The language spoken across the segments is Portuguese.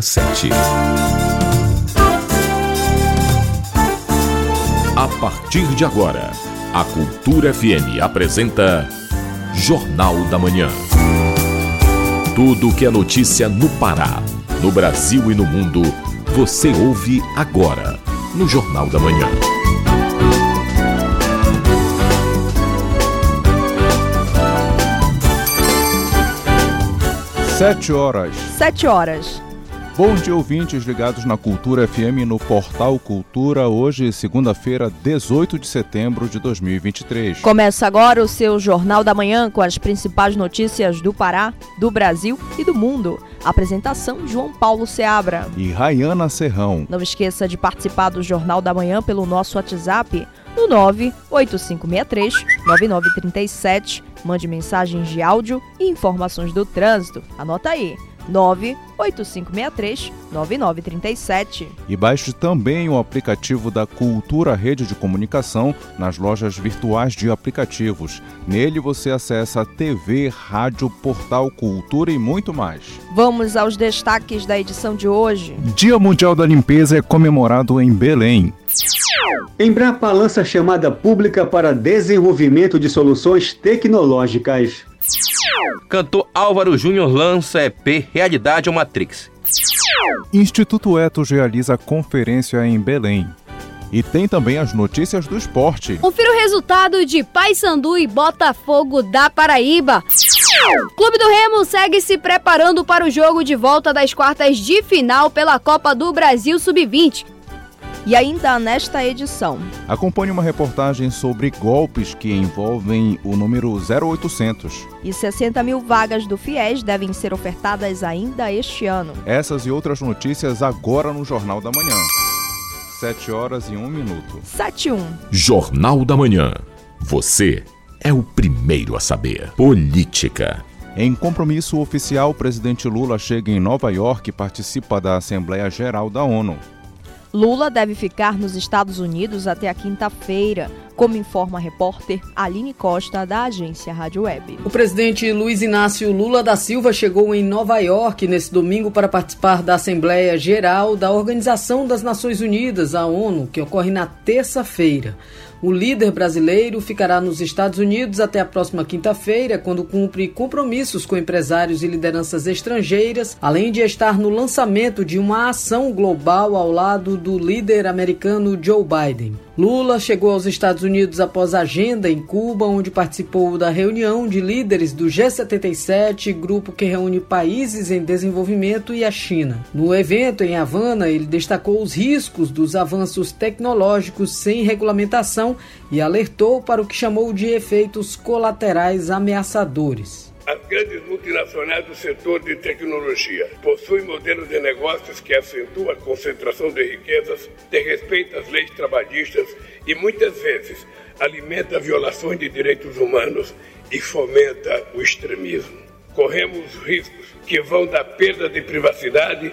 sete. A partir de agora, a Cultura FM apresenta Jornal da Manhã. Tudo que é notícia no Pará, no Brasil e no mundo, você ouve agora no Jornal da Manhã. Sete horas. Sete horas. Bom dia, ouvintes ligados na Cultura FM no Portal Cultura, hoje, segunda-feira, 18 de setembro de 2023. Começa agora o seu Jornal da Manhã com as principais notícias do Pará, do Brasil e do mundo. Apresentação João Paulo Seabra. E Rayana Serrão. Não esqueça de participar do Jornal da Manhã pelo nosso WhatsApp no 98563-9937. Mande mensagens de áudio e informações do trânsito. Anota aí. 98563-9937. E baixe também o aplicativo da Cultura Rede de Comunicação nas lojas virtuais de aplicativos. Nele você acessa TV, rádio, portal, cultura e muito mais. Vamos aos destaques da edição de hoje. Dia Mundial da Limpeza é comemorado em Belém. Embrapa lança chamada pública para desenvolvimento de soluções tecnológicas. Cantor Álvaro Júnior lança EP Realidade ou Matrix. Instituto Etos realiza conferência em Belém. E tem também as notícias do esporte. Confira o resultado de Paysandu e Botafogo da Paraíba. Clube do Remo segue se preparando para o jogo de volta das quartas de final pela Copa do Brasil Sub-20. E ainda nesta edição. Acompanhe uma reportagem sobre golpes que envolvem o número 0800. E 60 mil vagas do FIES devem ser ofertadas ainda este ano. Essas e outras notícias agora no Jornal da Manhã. 7 horas e 1 minuto. 7 e 1. Jornal da Manhã. Você é o primeiro a saber. Política. Em compromisso oficial, o presidente Lula chega em Nova York e participa da Assembleia Geral da ONU. Lula deve ficar nos Estados Unidos até a quinta-feira, como informa a repórter Aline Costa, da agência Rádio Web. O presidente Luiz Inácio Lula da Silva chegou em Nova York nesse domingo para participar da Assembleia Geral da Organização das Nações Unidas, a ONU, que ocorre na terça-feira. O líder brasileiro ficará nos Estados Unidos até a próxima quinta-feira, quando cumpre compromissos com empresários e lideranças estrangeiras, além de estar no lançamento de uma ação global ao lado do líder americano Joe Biden. Lula chegou aos Estados Unidos após a agenda em Cuba, onde participou da reunião de líderes do G77, grupo que reúne países em desenvolvimento, e a China. No evento em Havana, ele destacou os riscos dos avanços tecnológicos sem regulamentação e alertou para o que chamou de efeitos colaterais ameaçadores. As grandes multinacionais do setor de tecnologia possuem modelos de negócios que acentuam a concentração de riquezas, desrespeitam as leis trabalhistas e muitas vezes alimenta violações de direitos humanos e fomenta o extremismo. Corremos riscos que vão da perda de privacidade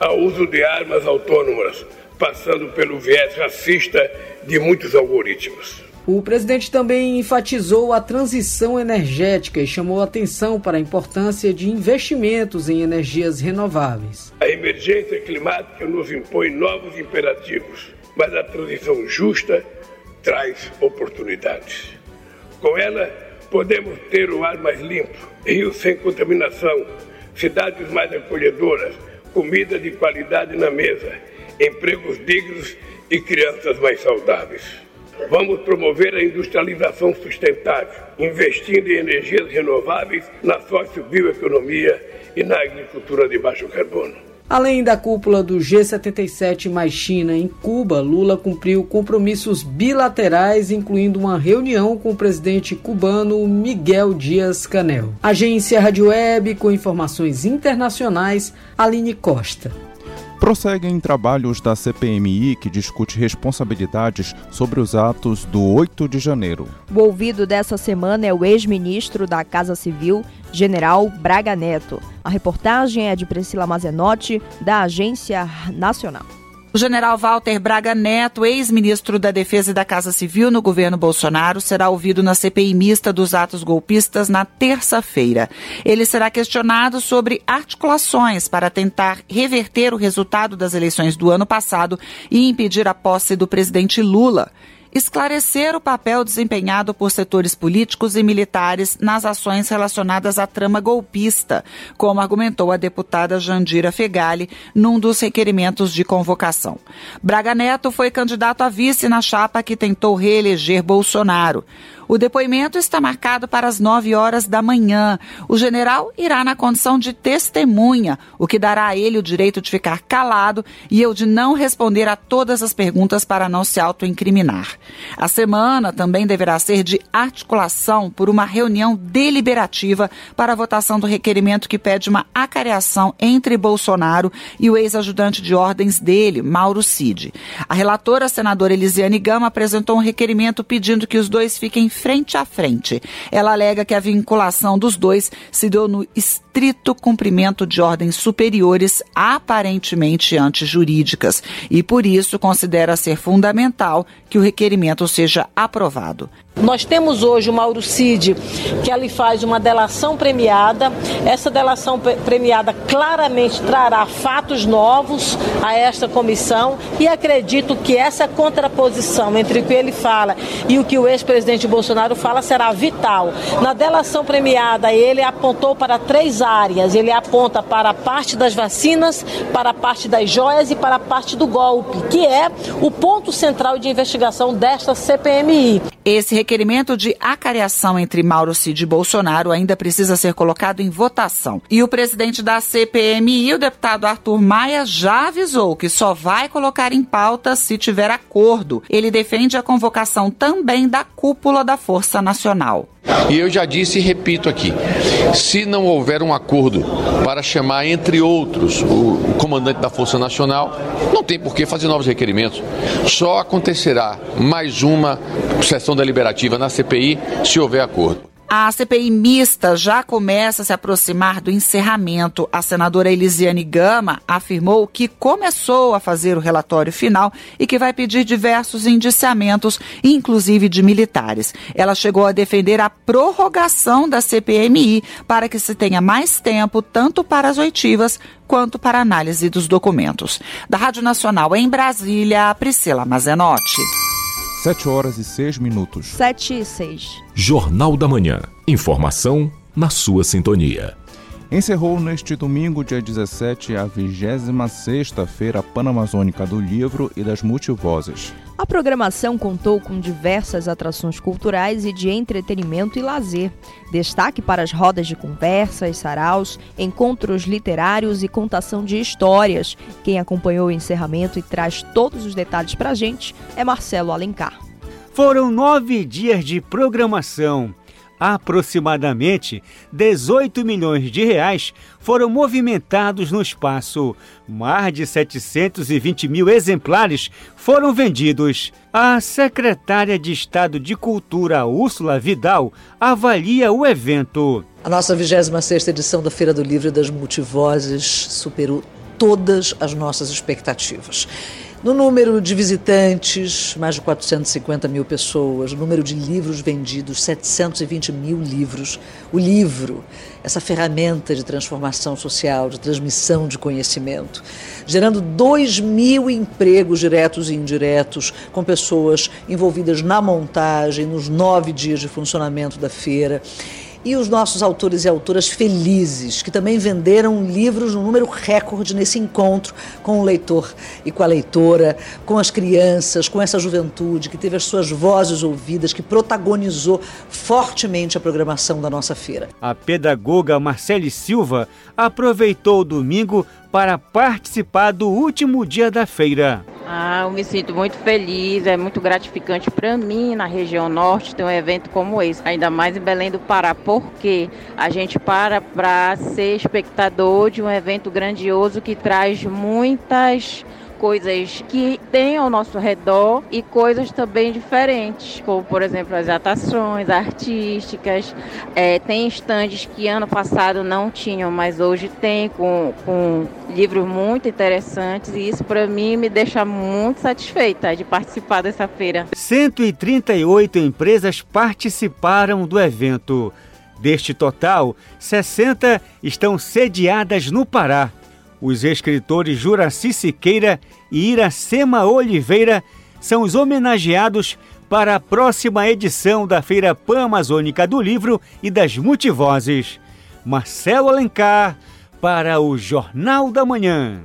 ao uso de armas autônomas, passando pelo viés racista de muitos algoritmos. O presidente também enfatizou a transição energética e chamou atenção para a importância de investimentos em energias renováveis. A emergência climática nos impõe novos imperativos, mas a transição justa traz oportunidades. Com ela, podemos ter o ar mais limpo, rios sem contaminação, cidades mais acolhedoras, comida de qualidade na mesa, empregos dignos e crianças mais saudáveis. Vamos promover a industrialização sustentável, investindo em energias renováveis, na sociobioeconomia e na agricultura de baixo carbono. Além da cúpula do G77 mais China em Cuba, Lula cumpriu compromissos bilaterais, incluindo uma reunião com o presidente cubano Miguel Dias Canel. Agência Rádio Web com informações internacionais, Aline Costa. Prosseguem trabalhos da CPMI que discute responsabilidades sobre os atos do 8 de janeiro. O ouvido dessa semana é o ex-ministro da Casa Civil, General Braga Neto. A reportagem é de Priscila Mazenotti, da Agência Nacional. O general Walter Braga Neto, ex-ministro da Defesa e da Casa Civil no governo Bolsonaro, será ouvido na CPI mista dos atos golpistas na terça-feira. Ele será questionado sobre articulações para tentar reverter o resultado das eleições do ano passado e impedir a posse do presidente Lula esclarecer o papel desempenhado por setores políticos e militares nas ações relacionadas à trama golpista, como argumentou a deputada Jandira Fegali num dos requerimentos de convocação. Braga Neto foi candidato a vice na chapa que tentou reeleger Bolsonaro. O depoimento está marcado para as 9 horas da manhã. O general irá na condição de testemunha, o que dará a ele o direito de ficar calado e eu de não responder a todas as perguntas para não se autoincriminar. A semana também deverá ser de articulação por uma reunião deliberativa para a votação do requerimento que pede uma acareação entre Bolsonaro e o ex-ajudante de ordens dele, Mauro Cid. A relatora, a senadora Elisiane Gama, apresentou um requerimento pedindo que os dois fiquem frente a frente. Ela alega que a vinculação dos dois se deu no estrito cumprimento de ordens superiores aparentemente antijurídicas e, por isso, considera ser fundamental que o requerimento seja aprovado. Nós temos hoje o Mauro Cid, que ali faz uma delação premiada. Essa delação premiada claramente trará fatos novos a esta comissão e acredito que essa contraposição entre o que ele fala e o que o ex-presidente Bolsonaro fala será vital. Na delação premiada, ele apontou para três áreas. Ele aponta para a parte das vacinas, para a parte das joias e para a parte do golpe, que é o ponto central de investigação desta CPMI. Esse requerimento de acareação entre Mauro Cid e Bolsonaro ainda precisa ser colocado em votação. E o presidente da CPMI, o deputado Arthur Maia, já avisou que só vai colocar em pauta se tiver acordo. Ele defende a convocação também da cúpula da Força Nacional. E eu já disse e repito aqui: se não houver um acordo para chamar, entre outros, o comandante da Força Nacional, não tem por que fazer novos requerimentos. Só acontecerá mais uma sessão deliberativa na CPI se houver acordo. A CPI mista já começa a se aproximar do encerramento. A senadora Elisiane Gama afirmou que começou a fazer o relatório final e que vai pedir diversos indiciamentos, inclusive de militares. Ela chegou a defender a prorrogação da CPMI para que se tenha mais tempo tanto para as oitivas quanto para a análise dos documentos. Da Rádio Nacional em Brasília, Priscila Mazenotti. 7 horas e 6 minutos. 7 e 6. Jornal da Manhã. Informação na sua sintonia. Encerrou neste domingo, dia 17, a 26ª Feira Panamazônica do Livro e das Multivozes. A programação contou com diversas atrações culturais e de entretenimento e lazer. Destaque para as rodas de conversas, saraus, encontros literários e contação de histórias. Quem acompanhou o encerramento e traz todos os detalhes para a gente é Marcelo Alencar. Foram nove dias de programação aproximadamente 18 milhões de reais foram movimentados no espaço. Mais de 720 mil exemplares foram vendidos. A secretária de Estado de Cultura, Úrsula Vidal, avalia o evento. A nossa 26ª edição da Feira do Livro das Multivozes superou todas as nossas expectativas. No número de visitantes, mais de 450 mil pessoas. No número de livros vendidos, 720 mil livros. O livro, essa ferramenta de transformação social, de transmissão de conhecimento, gerando 2 mil empregos diretos e indiretos, com pessoas envolvidas na montagem, nos nove dias de funcionamento da feira e os nossos autores e autoras felizes, que também venderam livros no número recorde nesse encontro com o leitor e com a leitora, com as crianças, com essa juventude que teve as suas vozes ouvidas, que protagonizou fortemente a programação da nossa feira. A pedagoga Marcele Silva aproveitou o domingo para participar do último dia da feira. Ah, eu me sinto muito feliz, é muito gratificante para mim na região norte ter um evento como esse, ainda mais em Belém do Pará, porque a gente para para ser espectador de um evento grandioso que traz muitas coisas que tem ao nosso redor e coisas também diferentes, como por exemplo as atrações artísticas. É, tem estandes que ano passado não tinham, mas hoje tem com, com livros muito interessantes e isso para mim me deixa muito satisfeita de participar dessa feira. 138 empresas participaram do evento. Deste total, 60 estão sediadas no Pará. Os escritores Juraci Siqueira e Iracema Oliveira são os homenageados para a próxima edição da Feira Pan-Amazônica do Livro e das Multivozes. Marcelo Alencar, para o Jornal da Manhã.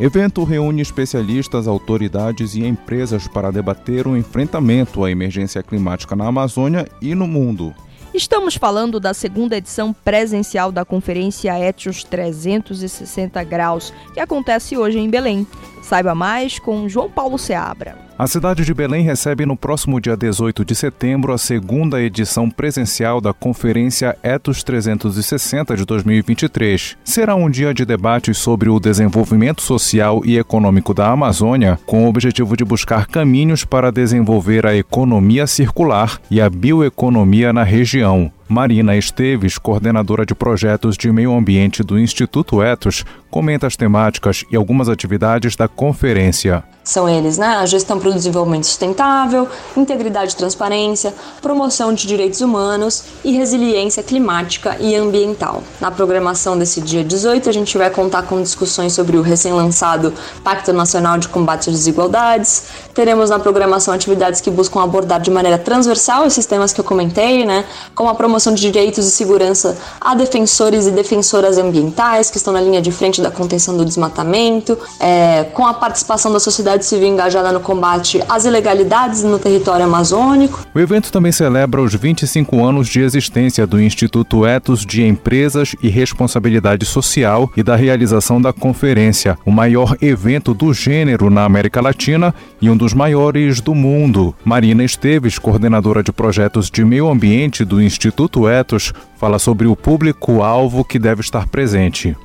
Evento reúne especialistas, autoridades e empresas para debater o enfrentamento à emergência climática na Amazônia e no mundo. Estamos falando da segunda edição presencial da Conferência Etios 360 Graus, que acontece hoje em Belém. Saiba mais com João Paulo Seabra. A cidade de Belém recebe no próximo dia 18 de setembro a segunda edição presencial da Conferência Etos 360 de 2023. Será um dia de debates sobre o desenvolvimento social e econômico da Amazônia, com o objetivo de buscar caminhos para desenvolver a economia circular e a bioeconomia na região. Marina Esteves, coordenadora de projetos de meio ambiente do Instituto Etos, comenta as temáticas e algumas atividades da conferência. São eles, né? A gestão para o desenvolvimento sustentável, integridade e transparência, promoção de direitos humanos e resiliência climática e ambiental. Na programação desse dia 18, a gente vai contar com discussões sobre o recém-lançado Pacto Nacional de Combate às Desigualdades. Teremos na programação atividades que buscam abordar de maneira transversal esses temas que eu comentei, né? Como a promoção de direitos e segurança a defensores e defensoras ambientais que estão na linha de frente da contenção do desmatamento, é, com a participação da sociedade civil engajada no combate às ilegalidades no território amazônico. O evento também celebra os 25 anos de existência do Instituto Etos de Empresas e Responsabilidade Social e da realização da conferência, o maior evento do gênero na América Latina e um dos maiores do mundo. Marina Esteves, coordenadora de projetos de meio ambiente do Instituto Etos, fala sobre o público-alvo que deve estar presente.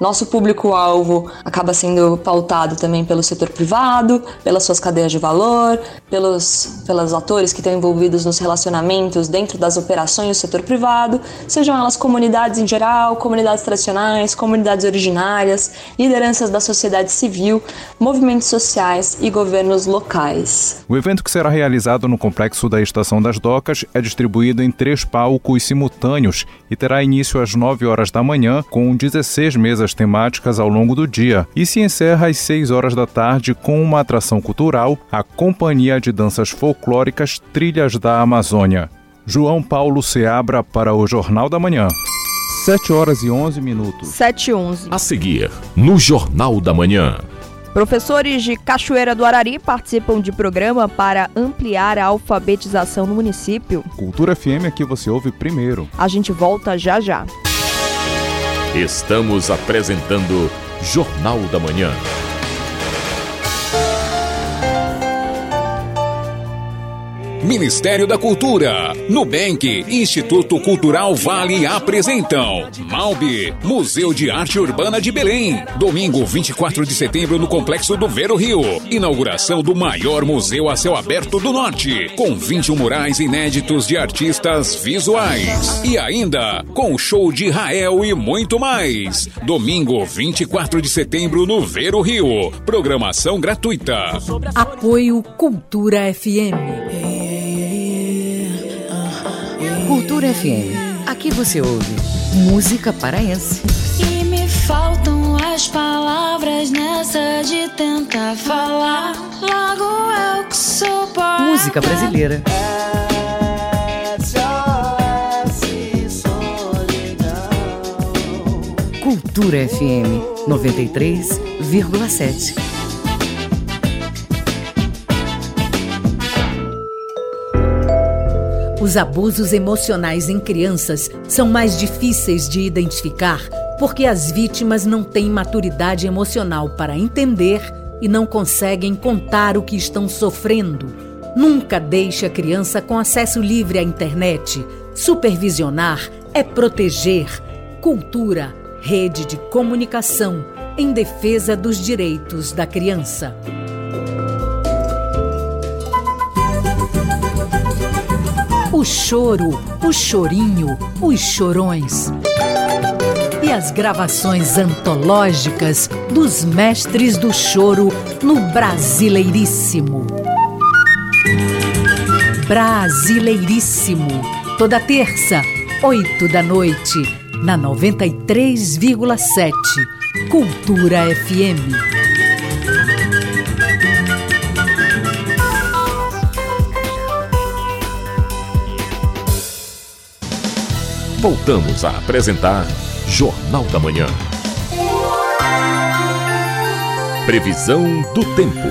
Nosso público-alvo acaba sendo pautado também pelo setor privado, pelas suas cadeias de valor, pelos, pelos atores que estão envolvidos nos relacionamentos dentro das operações do setor privado, sejam elas comunidades em geral, comunidades tradicionais, comunidades originárias, lideranças da sociedade civil, movimentos sociais e governos locais. O evento que será realizado no complexo da Estação das Docas é distribuído em três palcos simultâneos e terá início às 9 horas da manhã, com 16 mesas temáticas ao longo do dia e se encerra às 6 horas da tarde com uma atração cultural, a Companhia de Danças Folclóricas Trilhas da Amazônia. João Paulo Seabra para o Jornal da Manhã. 7 horas e 11 minutos. 7 e 11. A seguir, no Jornal da Manhã. Professores de Cachoeira do Arari participam de programa para ampliar a alfabetização no município. Cultura FM aqui você ouve primeiro. A gente volta já já. Estamos apresentando Jornal da Manhã. Ministério da Cultura, Nubank, Instituto Cultural Vale apresentam Malbi, Museu de Arte Urbana de Belém. Domingo 24 de setembro no Complexo do Vero Rio. Inauguração do maior museu a céu aberto do Norte, com 21 murais inéditos de artistas visuais. E ainda com show de Rael e muito mais. Domingo 24 de setembro no Vero Rio. Programação gratuita. Apoio Cultura FM. Cultura FM. Aqui você ouve música paraense. E me faltam as palavras nessa de tentar falar. Logo eu que sou poeta. Música brasileira. Cultura FM 93,7. Os abusos emocionais em crianças são mais difíceis de identificar porque as vítimas não têm maturidade emocional para entender e não conseguem contar o que estão sofrendo. Nunca deixe a criança com acesso livre à internet. Supervisionar é proteger. Cultura, rede de comunicação, em defesa dos direitos da criança. O choro, o chorinho, os chorões. E as gravações antológicas dos mestres do choro no Brasileiríssimo. Brasileiríssimo. Toda terça, oito da noite, na 93,7. Cultura FM. Voltamos a apresentar Jornal da Manhã. Previsão do tempo.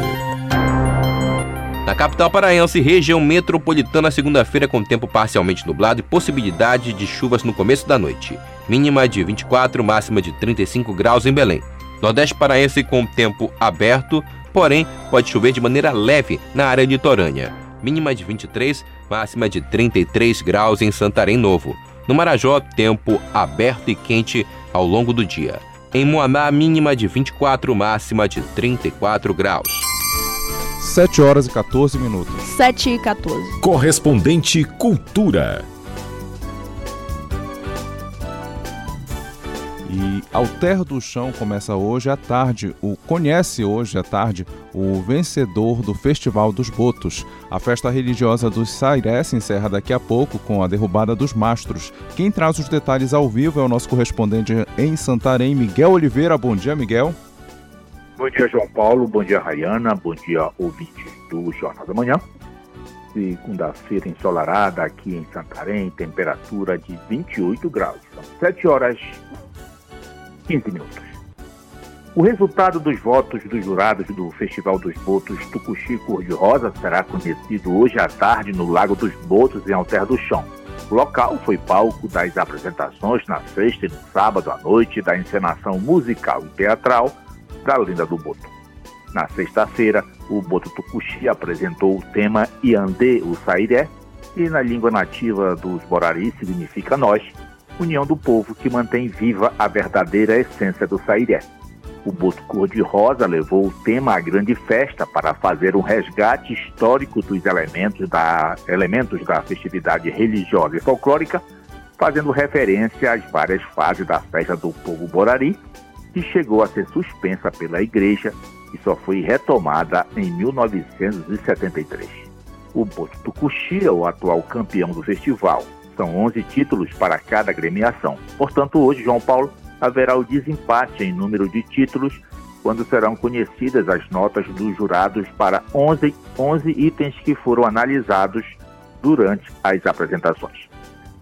Na capital paraense, região metropolitana, segunda-feira com tempo parcialmente nublado e possibilidade de chuvas no começo da noite. Mínima de 24, máxima de 35 graus em Belém. Nordeste paraense com tempo aberto, porém pode chover de maneira leve na área litorânea. Mínima de 23, máxima de 33 graus em Santarém Novo. No Marajó, tempo aberto e quente ao longo do dia. Em Moamá, mínima de 24, máxima de 34 graus. 7 horas e 14 minutos. 7 e 14. Correspondente Cultura. E Alter do Chão começa hoje à tarde, o conhece hoje à tarde o vencedor do Festival dos Botos. A festa religiosa dos Sairé se encerra daqui a pouco com a derrubada dos mastros. Quem traz os detalhes ao vivo é o nosso correspondente em Santarém, Miguel Oliveira. Bom dia, Miguel. Bom dia, João Paulo. Bom dia, Rayana. Bom dia, ouvintes do Jornal da Manhã. Segunda-feira ensolarada aqui em Santarém, temperatura de 28 graus. São 7 horas 15 minutos. O resultado dos votos dos jurados do Festival dos Botos Tucuxi Cor-de-Rosa será conhecido hoje à tarde no Lago dos Botos, em Alter do Chão. O local foi palco das apresentações na sexta e no sábado à noite da encenação musical e teatral da Linda do Boto. Na sexta-feira, o Boto Tucuxi apresentou o tema Iandê, o Sairé, e na língua nativa dos Borari significa nós, união do povo que mantém viva a verdadeira essência do Sairé. O Boto Cor-de-Rosa levou o tema à grande festa para fazer um resgate histórico dos elementos da, elementos da festividade religiosa e folclórica, fazendo referência às várias fases da festa do povo Borari, que chegou a ser suspensa pela Igreja e só foi retomada em 1973. O Boto Tucuxi é o atual campeão do festival, são 11 títulos para cada agremiação. Portanto, hoje, João Paulo, haverá o desempate em número de títulos quando serão conhecidas as notas dos jurados para 11, 11 itens que foram analisados durante as apresentações.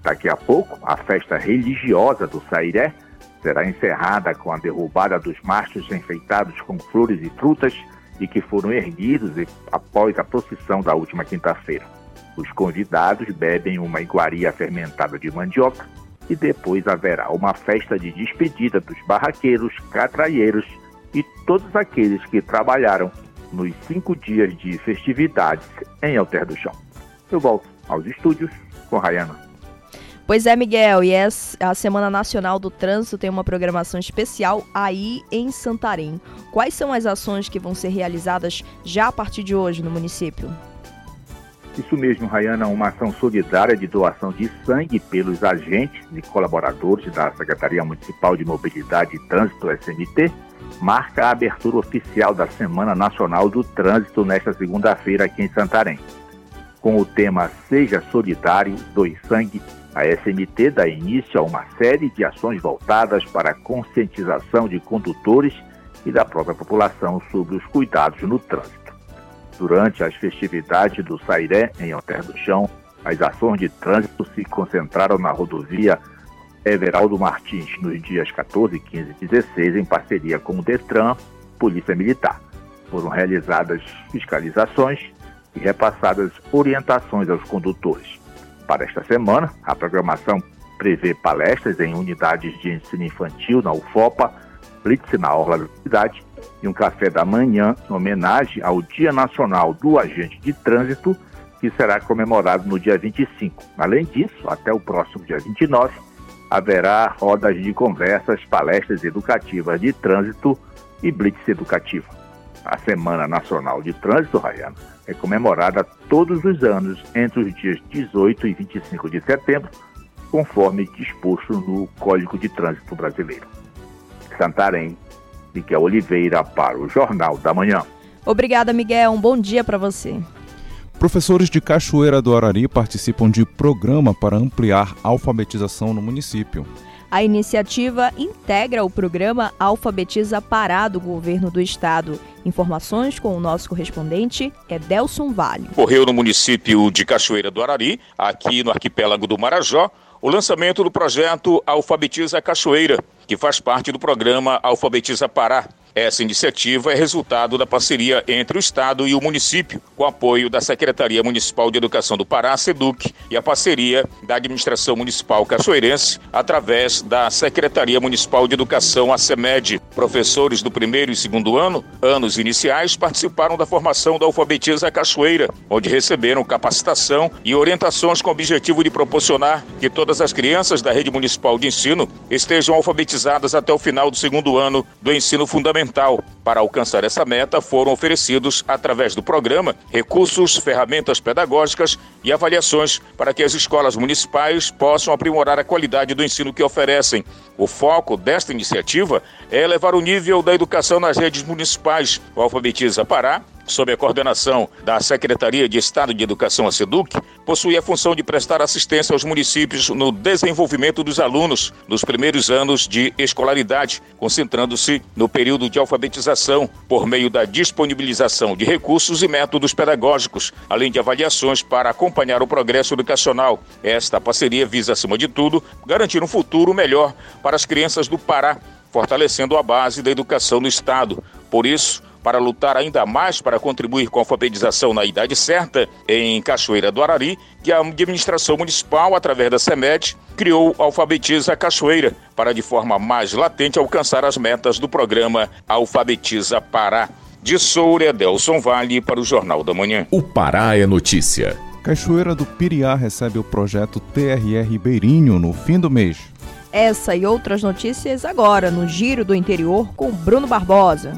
Daqui a pouco, a festa religiosa do Sairé será encerrada com a derrubada dos mastros enfeitados com flores e frutas e que foram erguidos após a procissão da última quinta-feira. Os convidados bebem uma iguaria fermentada de mandioca e depois haverá uma festa de despedida dos barraqueiros, catraieiros e todos aqueles que trabalharam nos cinco dias de festividades em Alter do Chão. Eu volto aos estúdios com Rayana. Pois é, Miguel, e a Semana Nacional do Trânsito tem uma programação especial aí em Santarém. Quais são as ações que vão ser realizadas já a partir de hoje no município? Isso mesmo, Rayana, uma ação solidária de doação de sangue pelos agentes e colaboradores da Secretaria Municipal de Mobilidade e Trânsito, SMT, marca a abertura oficial da Semana Nacional do Trânsito nesta segunda-feira aqui em Santarém. Com o tema Seja Solidário, Doe Sangue, a SMT dá início a uma série de ações voltadas para a conscientização de condutores e da própria população sobre os cuidados no trânsito. Durante as festividades do Sairé, em Alter do Chão, as ações de trânsito se concentraram na rodovia Everaldo Martins nos dias 14, 15 e 16, em parceria com o Detran, Polícia Militar. Foram realizadas fiscalizações e repassadas orientações aos condutores. Para esta semana, a programação prevê palestras em unidades de ensino infantil na UFOPA, blitz na Orla da cidade e um café da manhã em homenagem ao Dia Nacional do Agente de Trânsito, que será comemorado no dia 25. Além disso, até o próximo dia 29, haverá rodas de conversas, palestras educativas de trânsito e blitz educativa. A Semana Nacional de Trânsito, Rayana, é comemorada todos os anos entre os dias 18 e 25 de setembro, conforme disposto no Código de Trânsito Brasileiro. Santarém, Miguel Oliveira para o Jornal da Manhã. Obrigada, Miguel. Um bom dia para você. Professores de Cachoeira do Arari participam de programa para ampliar a alfabetização no município. A iniciativa integra o programa Alfabetiza Pará do governo do estado. Informações com o nosso correspondente, Edelson Vale. Correu no município de Cachoeira do Arari, aqui no arquipélago do Marajó, o lançamento do projeto Alfabetiza Cachoeira, que faz parte do programa Alfabetiza Pará. Essa iniciativa é resultado da parceria entre o Estado e o município, com apoio da Secretaria Municipal de Educação do Pará, SEDUC, e a parceria da Administração Municipal Cachoeirense, através da Secretaria Municipal de Educação, a CEMED. Professores do primeiro e segundo ano, anos iniciais, participaram da formação da Alfabetiza Cachoeira, onde receberam capacitação e orientações com o objetivo de proporcionar que todas as crianças da rede municipal de ensino estejam alfabetizadas até o final do segundo ano do ensino fundamental Para alcançar essa meta, foram oferecidos, através do programa, recursos, ferramentas pedagógicas e avaliações para que as escolas municipais possam aprimorar a qualidade do ensino que oferecem. O foco desta iniciativa é elevar o nível da educação nas redes municipais. O Alfabetiza Pará sob a coordenação da Secretaria de Estado de Educação, a SEDUC, possui a função de prestar assistência aos municípios no desenvolvimento dos alunos nos primeiros anos de escolaridade, concentrando-se no período de alfabetização, por meio da disponibilização de recursos e métodos pedagógicos, além de avaliações para acompanhar o progresso educacional. Esta parceria visa, acima de tudo, garantir um futuro melhor para as crianças do Pará, fortalecendo a base da educação no Estado. Por isso, para lutar ainda mais para contribuir com a alfabetização na idade certa, em Cachoeira do Arari, que a administração municipal, através da CEMED, criou Alfabetiza Cachoeira, para de forma mais latente alcançar as metas do programa Alfabetiza Pará. De Soura, Delson Vale para o Jornal da Manhã. O Pará é notícia. Cachoeira do Piriá recebe o projeto TRR Ribeirinho no fim do mês. Essa e outras notícias agora no Giro do Interior com Bruno Barbosa.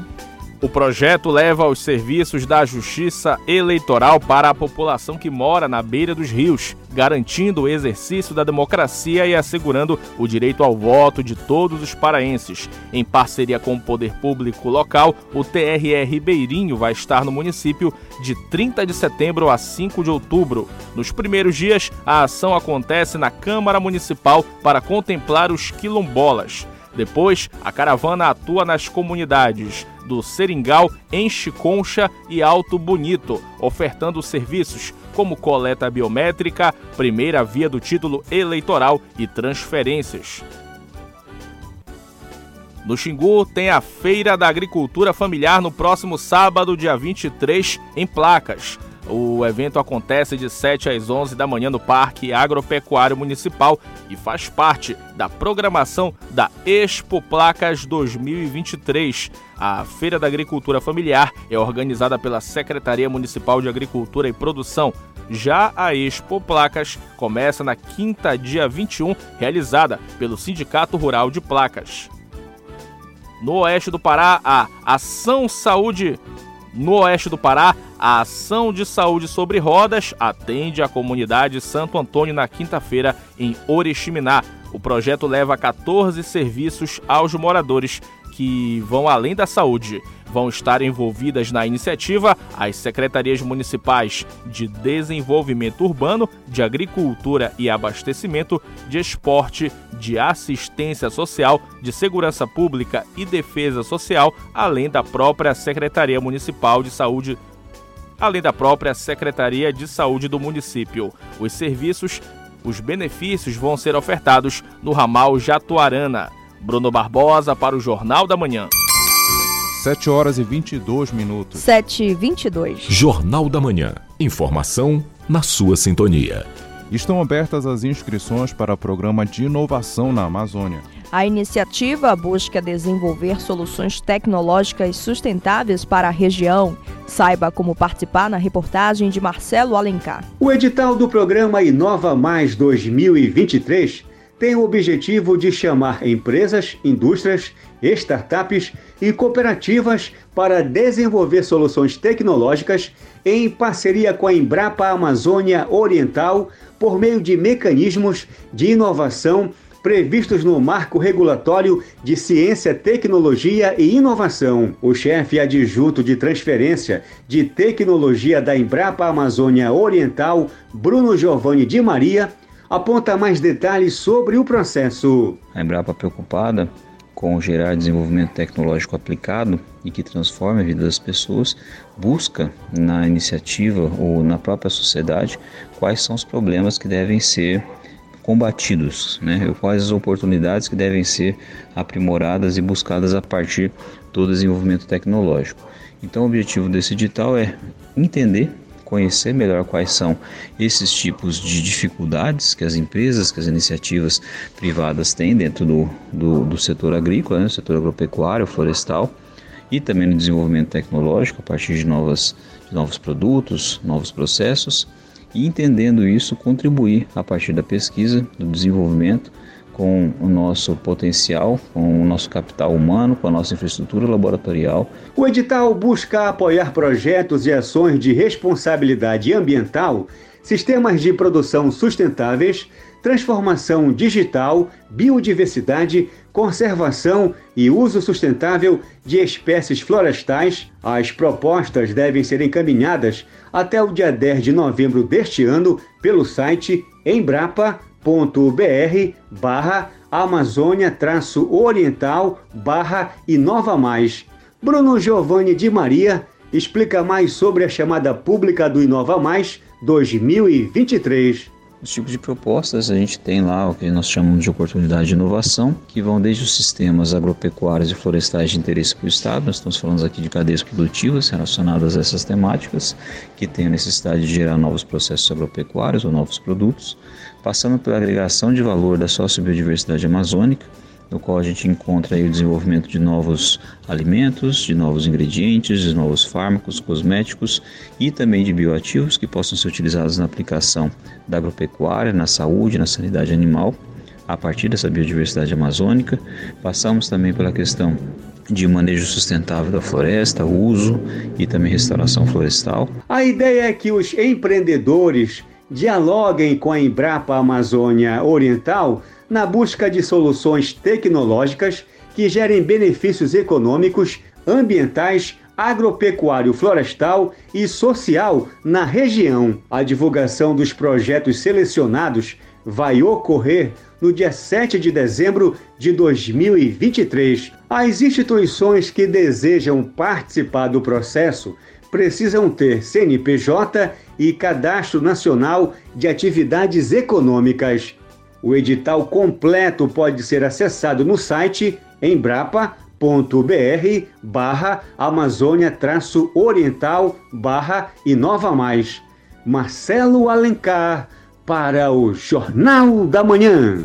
O projeto leva os serviços da Justiça Eleitoral para a população que mora na beira dos rios, garantindo o exercício da democracia e assegurando o direito ao voto de todos os paraenses. Em parceria com o poder público local, o TRE Ribeirinho vai estar no município de 30 de setembro a 5 de outubro. Nos primeiros dias, a ação acontece na Câmara Municipal para contemplar os quilombolas. Depois, a caravana atua nas comunidades do Seringal, Enche Concha e Alto Bonito, ofertando serviços como coleta biométrica, primeira via do título eleitoral e transferências. No Xingu tem a Feira da Agricultura Familiar no próximo sábado, dia 23, em Placas. O evento acontece de 7 às 11 da manhã no Parque Agropecuário Municipal e faz parte da programação da Expo Placas 2023. A Feira da Agricultura Familiar é organizada pela Secretaria Municipal de Agricultura e Produção. Já a Expo Placas começa na quinta, dia 21, realizada pelo Sindicato Rural de Placas. No oeste do Pará, a Ação Saúde no oeste do Pará, a Ação de Saúde sobre Rodas atende a comunidade Santo Antônio na quinta-feira em Oriximiná. O projeto leva 14 serviços aos moradores que vão além da saúde. Vão estar envolvidas na iniciativa as secretarias municipais de Desenvolvimento Urbano, de Agricultura e Abastecimento, de Esporte, de Assistência Social, de Segurança Pública e Defesa Social, além da própria Secretaria Municipal de Saúde além da própria Secretaria de Saúde do município. Os serviços, os benefícios vão ser ofertados no ramal Jatuarana. Bruno Barbosa para o Jornal da Manhã. 7 horas e 22 minutos. 7 e 22. Jornal da Manhã. Informação na sua sintonia. Estão abertas as inscrições para o programa de inovação na Amazônia. A iniciativa busca desenvolver soluções tecnológicas sustentáveis para a região. Saiba como participar na reportagem de Marcelo Alencar. O edital do programa Inova Mais 2023 tem o objetivo de chamar empresas, indústrias, startups e cooperativas para desenvolver soluções tecnológicas em parceria com a Embrapa Amazônia Oriental por meio de mecanismos de inovação previstos no Marco Regulatório de Ciência, Tecnologia e Inovação. O chefe adjunto de transferência de tecnologia da Embrapa Amazônia Oriental, Bruno Giovanni de Maria, aponta mais detalhes sobre o processo. A Embrapa preocupada com gerar desenvolvimento tecnológico aplicado e que transforme a vida das pessoas, busca na iniciativa ou na própria sociedade quais são os problemas que devem ser combatidos, né? quais as oportunidades que devem ser aprimoradas e buscadas a partir do desenvolvimento tecnológico. Então, o objetivo desse edital é entender conhecer melhor quais são esses tipos de dificuldades que as empresas, que as iniciativas privadas têm dentro do, do, do setor agrícola, né, setor agropecuário, florestal e também no desenvolvimento tecnológico a partir de, novas, de novos produtos, novos processos e entendendo isso contribuir a partir da pesquisa, do desenvolvimento com o nosso potencial, com o nosso capital humano, com a nossa infraestrutura laboratorial. O edital busca apoiar projetos e ações de responsabilidade ambiental, sistemas de produção sustentáveis, transformação digital, biodiversidade, conservação e uso sustentável de espécies florestais. As propostas devem ser encaminhadas até o dia 10 de novembro deste ano pelo site embrapa.com br barra Amazônia Oriental barra Inova Mais. Bruno Giovanni de Maria explica mais sobre a chamada pública do Inova Mais 2023. Os tipos de propostas a gente tem lá o que nós chamamos de oportunidade de inovação, que vão desde os sistemas agropecuários e florestais de interesse para o Estado, nós estamos falando aqui de cadeias produtivas relacionadas a essas temáticas, que têm a necessidade de gerar novos processos agropecuários ou novos produtos, passando pela agregação de valor da sociobiodiversidade amazônica, no qual a gente encontra o desenvolvimento de novos alimentos, de novos ingredientes, de novos fármacos, cosméticos e também de bioativos que possam ser utilizados na aplicação da agropecuária, na saúde, na sanidade animal, a partir dessa biodiversidade amazônica. Passamos também pela questão de manejo sustentável da floresta, uso e também restauração florestal. A ideia é que os empreendedores dialoguem com a Embrapa Amazônia Oriental na busca de soluções tecnológicas que gerem benefícios econômicos, ambientais, agropecuário, florestal e social na região. A divulgação dos projetos selecionados vai ocorrer no dia 7 de dezembro de 2023. As instituições que desejam participar do processo precisam ter CNPJ e Cadastro Nacional de Atividades Econômicas. O edital completo pode ser acessado no site embrapa.br barra Amazônia Oriental barra Inova Mais. Marcelo Alencar para o Jornal da Manhã.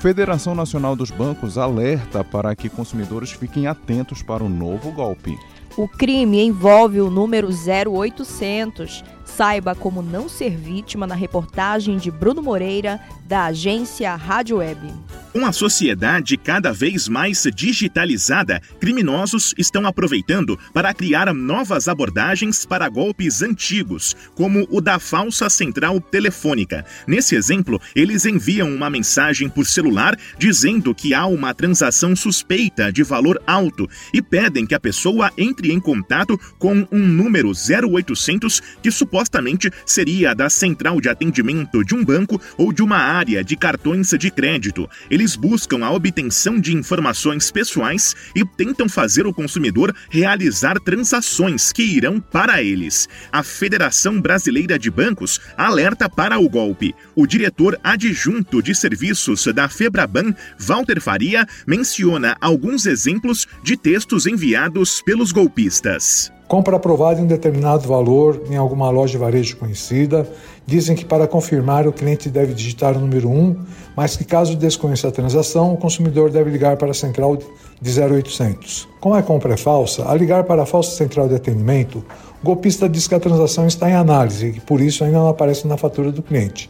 Federação Nacional dos Bancos alerta para que consumidores fiquem atentos para o novo golpe. O crime envolve o número 0800 Saiba como não ser vítima na reportagem de Bruno Moreira, da agência Rádio Web. Com sociedade cada vez mais digitalizada, criminosos estão aproveitando para criar novas abordagens para golpes antigos, como o da falsa central telefônica. Nesse exemplo, eles enviam uma mensagem por celular dizendo que há uma transação suspeita de valor alto e pedem que a pessoa entre em contato com um número 0800 que supostamente supostamente seria da central de atendimento de um banco ou de uma área de cartões de crédito. Eles buscam a obtenção de informações pessoais e tentam fazer o consumidor realizar transações que irão para eles. A Federação Brasileira de Bancos alerta para o golpe. O diretor adjunto de serviços da Febraban, Walter Faria, menciona alguns exemplos de textos enviados pelos golpistas. Compra aprovada em determinado valor em alguma loja de varejo conhecida. Dizem que para confirmar o cliente deve digitar o número 1, mas que caso desconheça a transação, o consumidor deve ligar para a central de 0800. Como a compra é falsa, a ligar para a falsa central de atendimento, o golpista diz que a transação está em análise e que por isso ainda não aparece na fatura do cliente.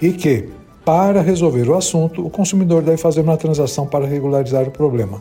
E que, Para resolver o assunto, o consumidor deve fazer uma transação para regularizar o problema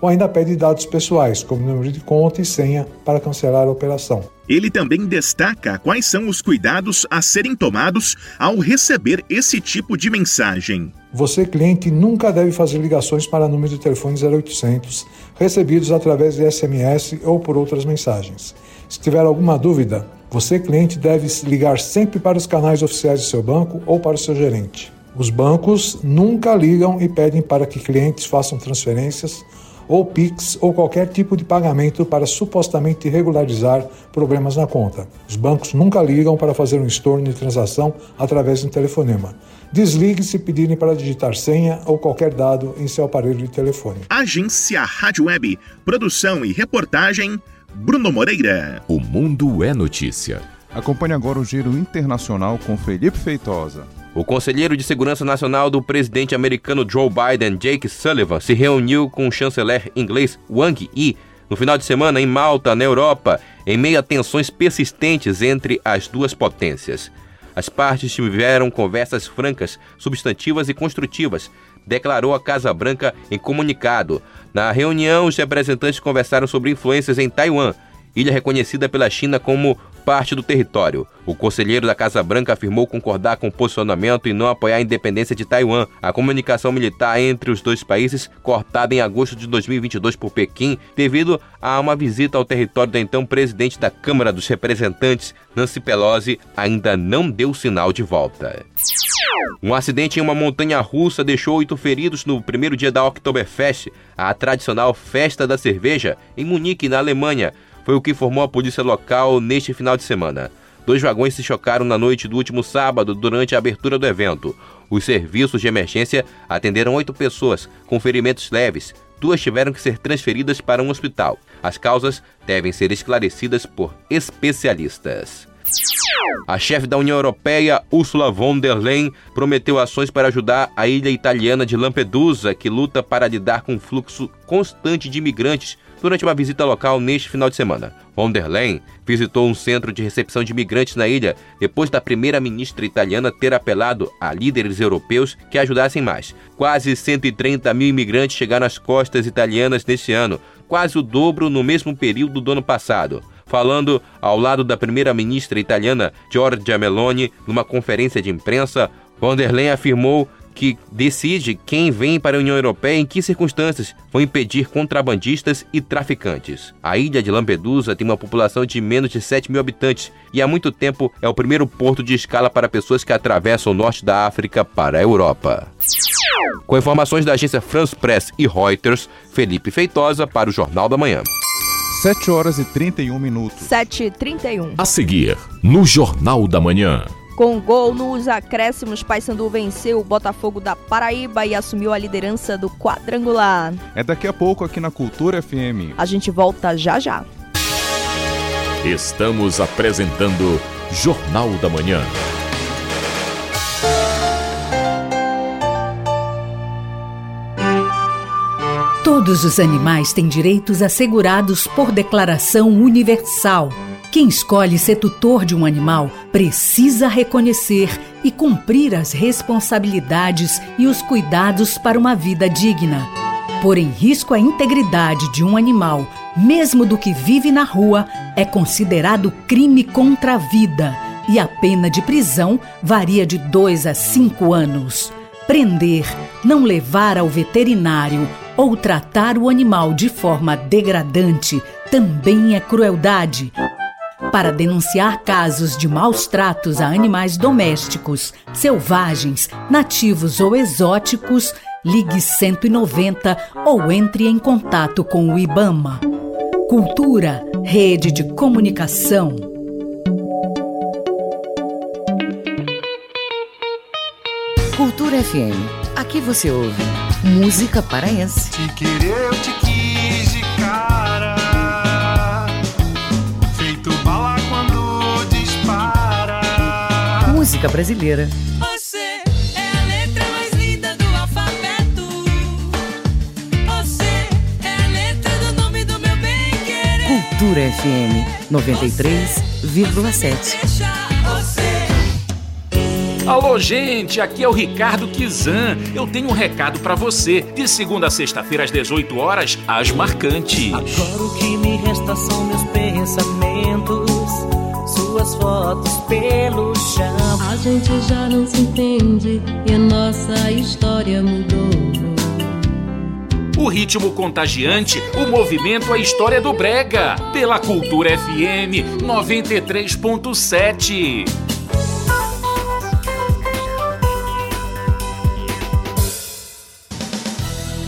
ou ainda pede dados pessoais, como número de conta e senha, para cancelar a operação. Ele também destaca quais são os cuidados a serem tomados ao receber esse tipo de mensagem. Você, cliente, nunca deve fazer ligações para número de telefone 0800 recebidos através de SMS ou por outras mensagens. Se tiver alguma dúvida, você, cliente, deve ligar sempre para os canais oficiais do seu banco ou para o seu gerente. Os bancos nunca ligam e pedem para que clientes façam transferências ou Pix ou qualquer tipo de pagamento para supostamente regularizar problemas na conta. Os bancos nunca ligam para fazer um estorno de transação através de um telefonema. Desligue se pedirem para digitar senha ou qualquer dado em seu aparelho de telefone. Agência Rádio Web, produção e reportagem Bruno Moreira. O mundo é notícia. Acompanhe agora o giro internacional com Felipe Feitosa. O conselheiro de segurança nacional do presidente americano Joe Biden, Jake Sullivan, se reuniu com o chanceler inglês Wang Yi no final de semana em Malta, na Europa, em meio a tensões persistentes entre as duas potências. As partes tiveram conversas francas, substantivas e construtivas, declarou a Casa Branca em comunicado. Na reunião, os representantes conversaram sobre influências em Taiwan, ilha reconhecida pela China como parte do território. O conselheiro da Casa Branca afirmou concordar com o posicionamento e não apoiar a independência de Taiwan. A comunicação militar entre os dois países, cortada em agosto de 2022 por Pequim, devido a uma visita ao território da então presidente da Câmara dos Representantes, Nancy Pelosi, ainda não deu sinal de volta. Um acidente em uma montanha russa deixou oito feridos no primeiro dia da Oktoberfest, a tradicional festa da cerveja, em Munique, na Alemanha foi o que informou a polícia local neste final de semana. Dois vagões se chocaram na noite do último sábado durante a abertura do evento. Os serviços de emergência atenderam oito pessoas com ferimentos leves. Duas tiveram que ser transferidas para um hospital. As causas devem ser esclarecidas por especialistas. A chefe da União Europeia, Ursula von der Leyen, prometeu ações para ajudar a ilha italiana de Lampedusa, que luta para lidar com o fluxo constante de imigrantes durante uma visita local neste final de semana. Von der Leyen visitou um centro de recepção de imigrantes na ilha depois da primeira-ministra italiana ter apelado a líderes europeus que ajudassem mais. Quase 130 mil imigrantes chegaram às costas italianas neste ano, quase o dobro no mesmo período do ano passado. Falando ao lado da primeira-ministra italiana Giorgia Meloni numa conferência de imprensa, von der Leyen afirmou que decide quem vem para a União Europeia e em que circunstâncias vão impedir contrabandistas e traficantes. A ilha de Lampedusa tem uma população de menos de 7 mil habitantes e há muito tempo é o primeiro porto de escala para pessoas que atravessam o norte da África para a Europa. Com informações da agência France Press e Reuters, Felipe Feitosa para o Jornal da Manhã. 7 horas e 31 minutos. 7 e 31. A seguir, no Jornal da Manhã. Com gol nos acréscimos, Paysandu venceu o Botafogo da Paraíba e assumiu a liderança do quadrangular. É daqui a pouco aqui na Cultura FM. A gente volta já já. Estamos apresentando Jornal da Manhã. Todos os animais têm direitos assegurados por declaração universal quem escolhe ser tutor de um animal precisa reconhecer e cumprir as responsabilidades e os cuidados para uma vida digna. Pôr em risco a integridade de um animal, mesmo do que vive na rua, é considerado crime contra a vida e a pena de prisão varia de 2 a 5 anos. Prender, não levar ao veterinário ou tratar o animal de forma degradante também é crueldade. Para denunciar casos de maus tratos a animais domésticos, selvagens, nativos ou exóticos, ligue 190 ou entre em contato com o IBAMA. Cultura, rede de comunicação. Cultura FM. Aqui você ouve música paraense. Te querer, eu te quis Música brasileira. Você é a letra mais linda do alfabeto. Você é a letra do nome do meu bem querer. Cultura FM 93,7. Deixa você. Alô, gente, aqui é o Ricardo Kizan. Eu tenho um recado para você. De segunda a sexta-feira às 18 horas, as marcantes. Agora o que me resta são meus pensamentos, suas fotos pelo chão. A gente já não se entende e a nossa história mudou. O ritmo contagiante, o movimento, a história do Brega. Pela Cultura FM 93.7.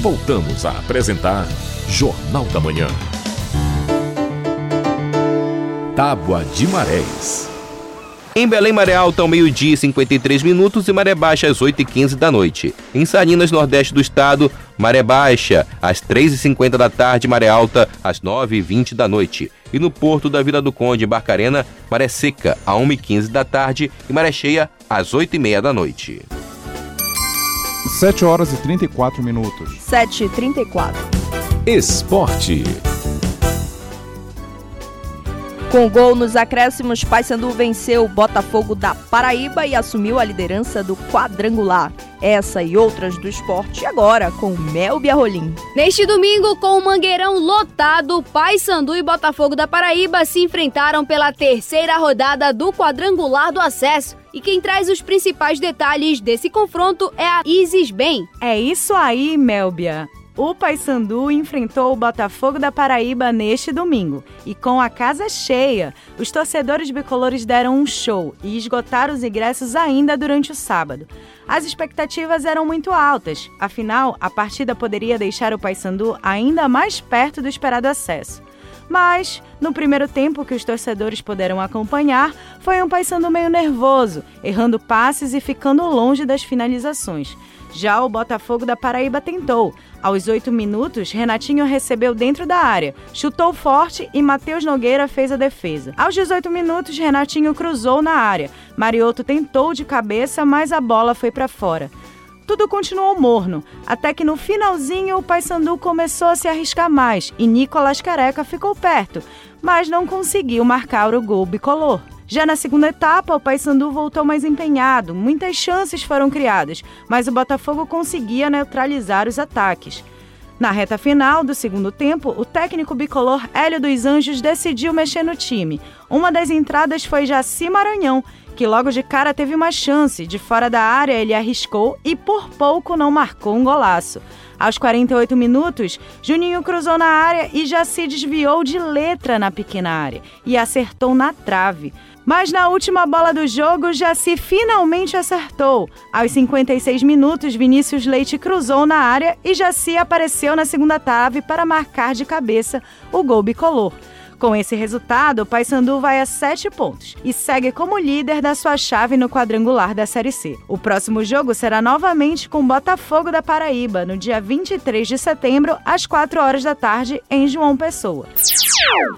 Voltamos a apresentar Jornal da Manhã. Tábua de Marés. Em Belém, maré alta ao meio-dia e 53 minutos e maré baixa às 8 e 15 da noite. Em Salinas, nordeste do estado, maré baixa às 3 e 50 da tarde, maré alta às 9 e 20 da noite. E no porto da Vila do Conde, em Barcarena, maré seca às 1 e 15 da tarde e maré cheia às 8 e meia da noite. 7 horas e 34 minutos. 7 e 34. Esporte. Com gol nos acréscimos, Paysandu venceu o Botafogo da Paraíba e assumiu a liderança do quadrangular. Essa e outras do esporte agora com Melbia Rolim. Neste domingo, com o Mangueirão lotado, Paysandu e Botafogo da Paraíba se enfrentaram pela terceira rodada do quadrangular do acesso. E quem traz os principais detalhes desse confronto é a Isis Bem. É isso aí, Melbia. O Paysandu enfrentou o Botafogo da Paraíba neste domingo e com a casa cheia, os torcedores bicolores deram um show e esgotaram os ingressos ainda durante o sábado. As expectativas eram muito altas, afinal, a partida poderia deixar o Paysandu ainda mais perto do esperado acesso. Mas, no primeiro tempo que os torcedores puderam acompanhar, foi um Paysandu meio nervoso, errando passes e ficando longe das finalizações. Já o Botafogo da Paraíba tentou. Aos oito minutos, Renatinho recebeu dentro da área, chutou forte e Matheus Nogueira fez a defesa. Aos 18 minutos, Renatinho cruzou na área. Marioto tentou de cabeça, mas a bola foi para fora. Tudo continuou morno, até que no finalzinho o Paysandu começou a se arriscar mais e Nicolas Careca ficou perto, mas não conseguiu marcar o gol bicolor. Já na segunda etapa, o Paysandu voltou mais empenhado, muitas chances foram criadas, mas o Botafogo conseguia neutralizar os ataques. Na reta final do segundo tempo, o técnico bicolor Hélio dos Anjos decidiu mexer no time. Uma das entradas foi Jaci Maranhão, que logo de cara teve uma chance. De fora da área, ele arriscou e por pouco não marcou um golaço. Aos 48 minutos, Juninho cruzou na área e se desviou de letra na pequena área e acertou na trave. Mas na última bola do jogo, Jaci finalmente acertou. Aos 56 minutos, Vinícius Leite cruzou na área e Jaci apareceu na segunda trave para marcar de cabeça o gol bicolor. Com esse resultado, o Paysandu vai a sete pontos e segue como líder da sua chave no quadrangular da Série C. O próximo jogo será novamente com Botafogo da Paraíba, no dia 23 de setembro, às 4 horas da tarde, em João Pessoa.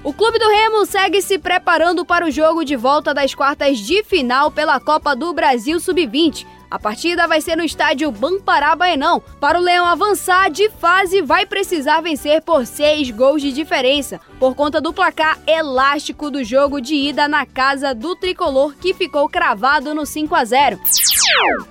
O Clube do Remo segue se preparando para o jogo de volta das quartas de final pela Copa do Brasil Sub-20. A partida vai ser no estádio Bampará Baenão. Para o Leão avançar de fase, vai precisar vencer por seis gols de diferença, por conta do placar elástico do jogo de ida na casa do tricolor, que ficou cravado no 5 a 0.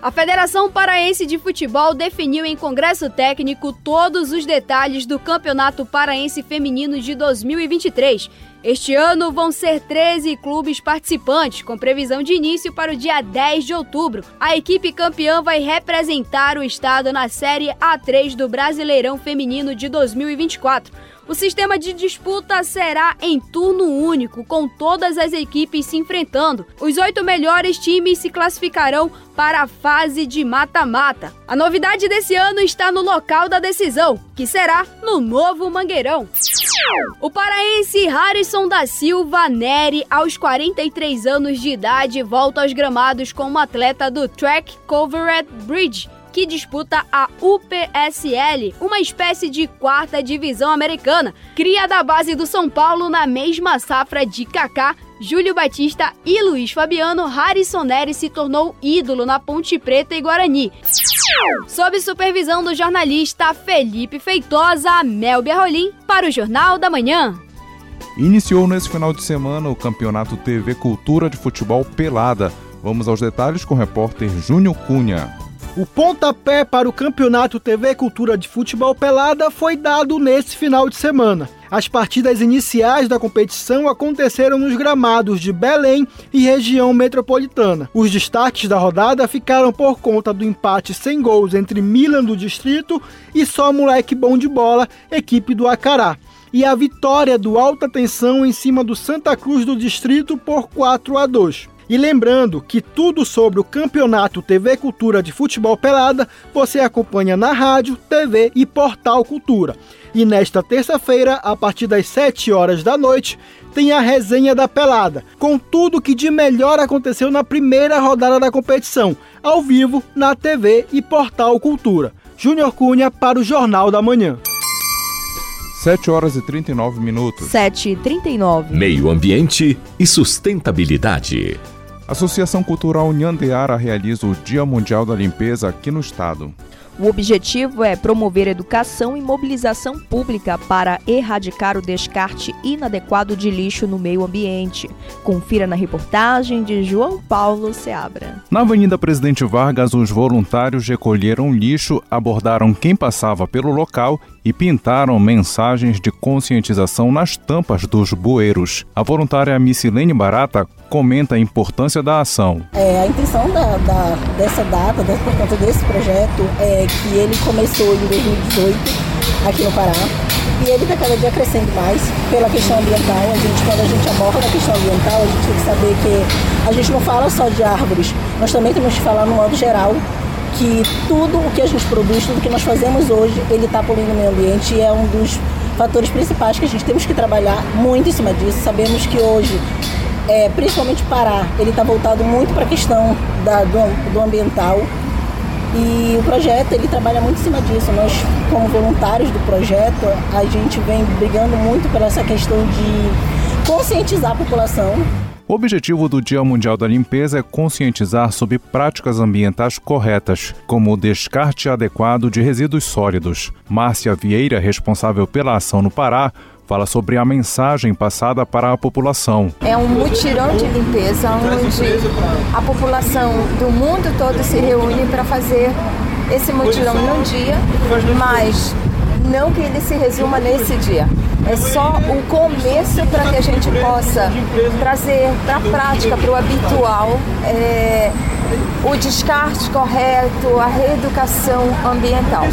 A Federação Paraense de Futebol definiu em congresso técnico todos os detalhes do Campeonato Paraense Feminino de 2023. Este ano vão ser 13 clubes participantes, com previsão de início para o dia 10 de outubro. A equipe campeã vai representar o estado na Série A3 do Brasileirão Feminino de 2024. O sistema de disputa será em turno único, com todas as equipes se enfrentando. Os oito melhores times se classificarão para a fase de mata-mata. A novidade desse ano está no local da decisão, que será no Novo Mangueirão. O paraense Harrison da Silva Neri, aos 43 anos de idade, volta aos gramados como atleta do Track Covered Bridge que disputa a UPSL, uma espécie de quarta divisão americana, cria da base do São Paulo na mesma safra de Kaká, Júlio Batista e Luiz Fabiano, Harrison Neri se tornou ídolo na Ponte Preta e Guarani. Sob supervisão do jornalista Felipe Feitosa, Melbia Rolim, para o Jornal da Manhã. Iniciou nesse final de semana o Campeonato TV Cultura de Futebol Pelada, Vamos aos detalhes com o repórter Júnior Cunha. O pontapé para o Campeonato TV Cultura de Futebol Pelada foi dado nesse final de semana. As partidas iniciais da competição aconteceram nos gramados de Belém e região metropolitana. Os destaques da rodada ficaram por conta do empate sem gols entre Milan do Distrito e Só Moleque Bom de Bola, equipe do Acará. E a vitória do Alta Tensão em cima do Santa Cruz do Distrito por 4 a 2. E lembrando que tudo sobre o Campeonato TV Cultura de Futebol Pelada você acompanha na rádio, TV e Portal Cultura. E nesta terça-feira, a partir das 7 horas da noite, tem a resenha da pelada, com tudo que de melhor aconteceu na primeira rodada da competição, ao vivo na TV e Portal Cultura. Júnior Cunha para o Jornal da Manhã. 7 horas e 39 minutos. 7 e 39. Meio Ambiente e Sustentabilidade. A Associação Cultural Nhandeara realiza o Dia Mundial da Limpeza aqui no estado. O objetivo é promover educação e mobilização pública para erradicar o descarte inadequado de lixo no meio ambiente. Confira na reportagem de João Paulo Seabra. Na Avenida Presidente Vargas, os voluntários recolheram lixo, abordaram quem passava pelo local e pintaram mensagens de conscientização nas tampas dos bueiros. A voluntária Missilene Barata comenta a importância da ação. É, a intenção da, da, dessa data, da, por conta desse projeto, é que ele começou em 2018 aqui no Pará e ele está cada dia crescendo mais pela questão ambiental. A gente, quando a gente aborda a questão ambiental, a gente tem que saber que a gente não fala só de árvores, nós também temos que falar no modo geral que tudo o que a gente produz, tudo que nós fazemos hoje, ele está poluindo o meio ambiente e é um dos fatores principais que a gente temos que trabalhar muito em cima disso. Sabemos que hoje, é, principalmente Pará, ele está voltado muito para a questão da, do, do ambiental e o projeto ele trabalha muito em cima disso. Nós, como voluntários do projeto, a gente vem brigando muito por essa questão de conscientizar a população o objetivo do Dia Mundial da Limpeza é conscientizar sobre práticas ambientais corretas, como o descarte adequado de resíduos sólidos. Márcia Vieira, responsável pela ação no Pará, fala sobre a mensagem passada para a população. É um mutirão de limpeza onde a população do mundo todo se reúne para fazer esse mutirão num dia, mas não que ele se resuma nesse dia é só o começo para que a gente possa trazer para a prática, para o habitual, é, o descarte correto, a reeducação ambiental.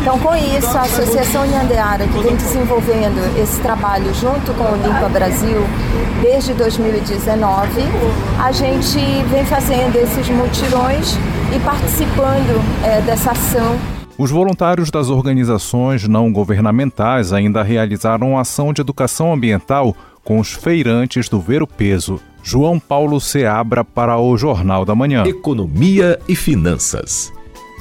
Então, com isso, a Associação Nhandeara, que vem desenvolvendo esse trabalho junto com o Limpa Brasil desde 2019, a gente vem fazendo esses mutirões e participando é, dessa ação os voluntários das organizações não governamentais ainda realizaram ação de educação ambiental com os feirantes do Ver o Peso. João Paulo Seabra para o Jornal da Manhã. Economia e Finanças.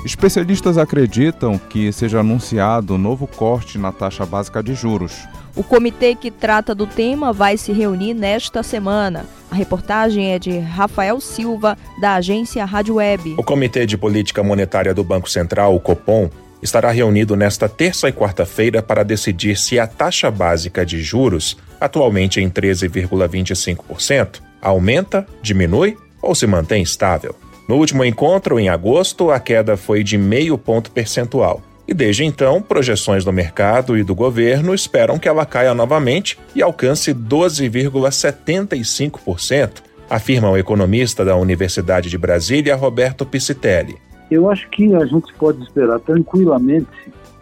Especialistas acreditam que seja anunciado novo corte na taxa básica de juros. O comitê que trata do tema vai se reunir nesta semana. A reportagem é de Rafael Silva, da agência Rádio Web. O Comitê de Política Monetária do Banco Central, o Copom, estará reunido nesta terça e quarta-feira para decidir se a taxa básica de juros, atualmente em 13,25%, aumenta, diminui ou se mantém estável. No último encontro, em agosto, a queda foi de meio ponto percentual. E desde então, projeções do mercado e do governo esperam que ela caia novamente e alcance 12,75%, afirma o economista da Universidade de Brasília, Roberto Piscitelli. Eu acho que a gente pode esperar tranquilamente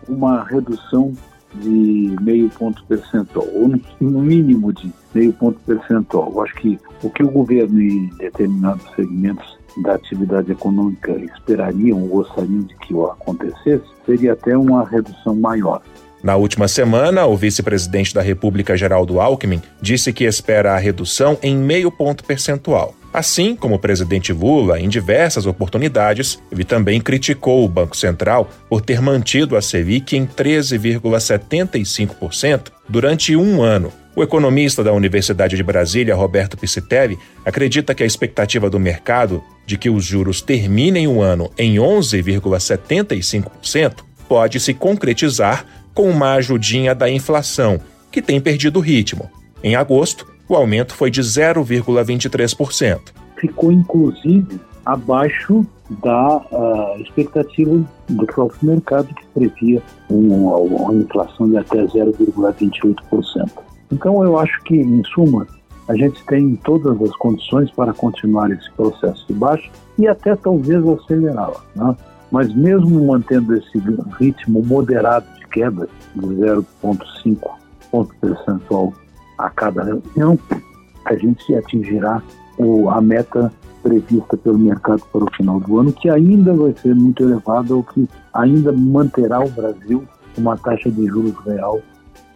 uma redução de meio ponto percentual, ou no mínimo de meio ponto percentual. Eu acho que o que o governo em determinados segmentos da atividade econômica esperariam ou gostariam de que acontecesse, seria até uma redução maior. Na última semana, o vice-presidente da República, Geraldo Alckmin, disse que espera a redução em meio ponto percentual. Assim como o presidente Lula, em diversas oportunidades, ele também criticou o Banco Central por ter mantido a Selic em 13,75% durante um ano, o economista da Universidade de Brasília, Roberto Piscitelli, acredita que a expectativa do mercado de que os juros terminem o ano em 11,75% pode se concretizar com uma ajudinha da inflação, que tem perdido ritmo. Em agosto, o aumento foi de 0,23%. ficou inclusive abaixo da uh, expectativa do próprio mercado que previa uma, uma inflação de até 0,28%. Então eu acho que, em suma, a gente tem todas as condições para continuar esse processo de baixa e até talvez acelerá-la. Né? Mas mesmo mantendo esse ritmo moderado de queda de 0,5 ponto percentual a cada reunião, a gente atingirá o, a meta prevista pelo mercado para o final do ano, que ainda vai ser muito elevada, o que ainda manterá o Brasil uma taxa de juros real.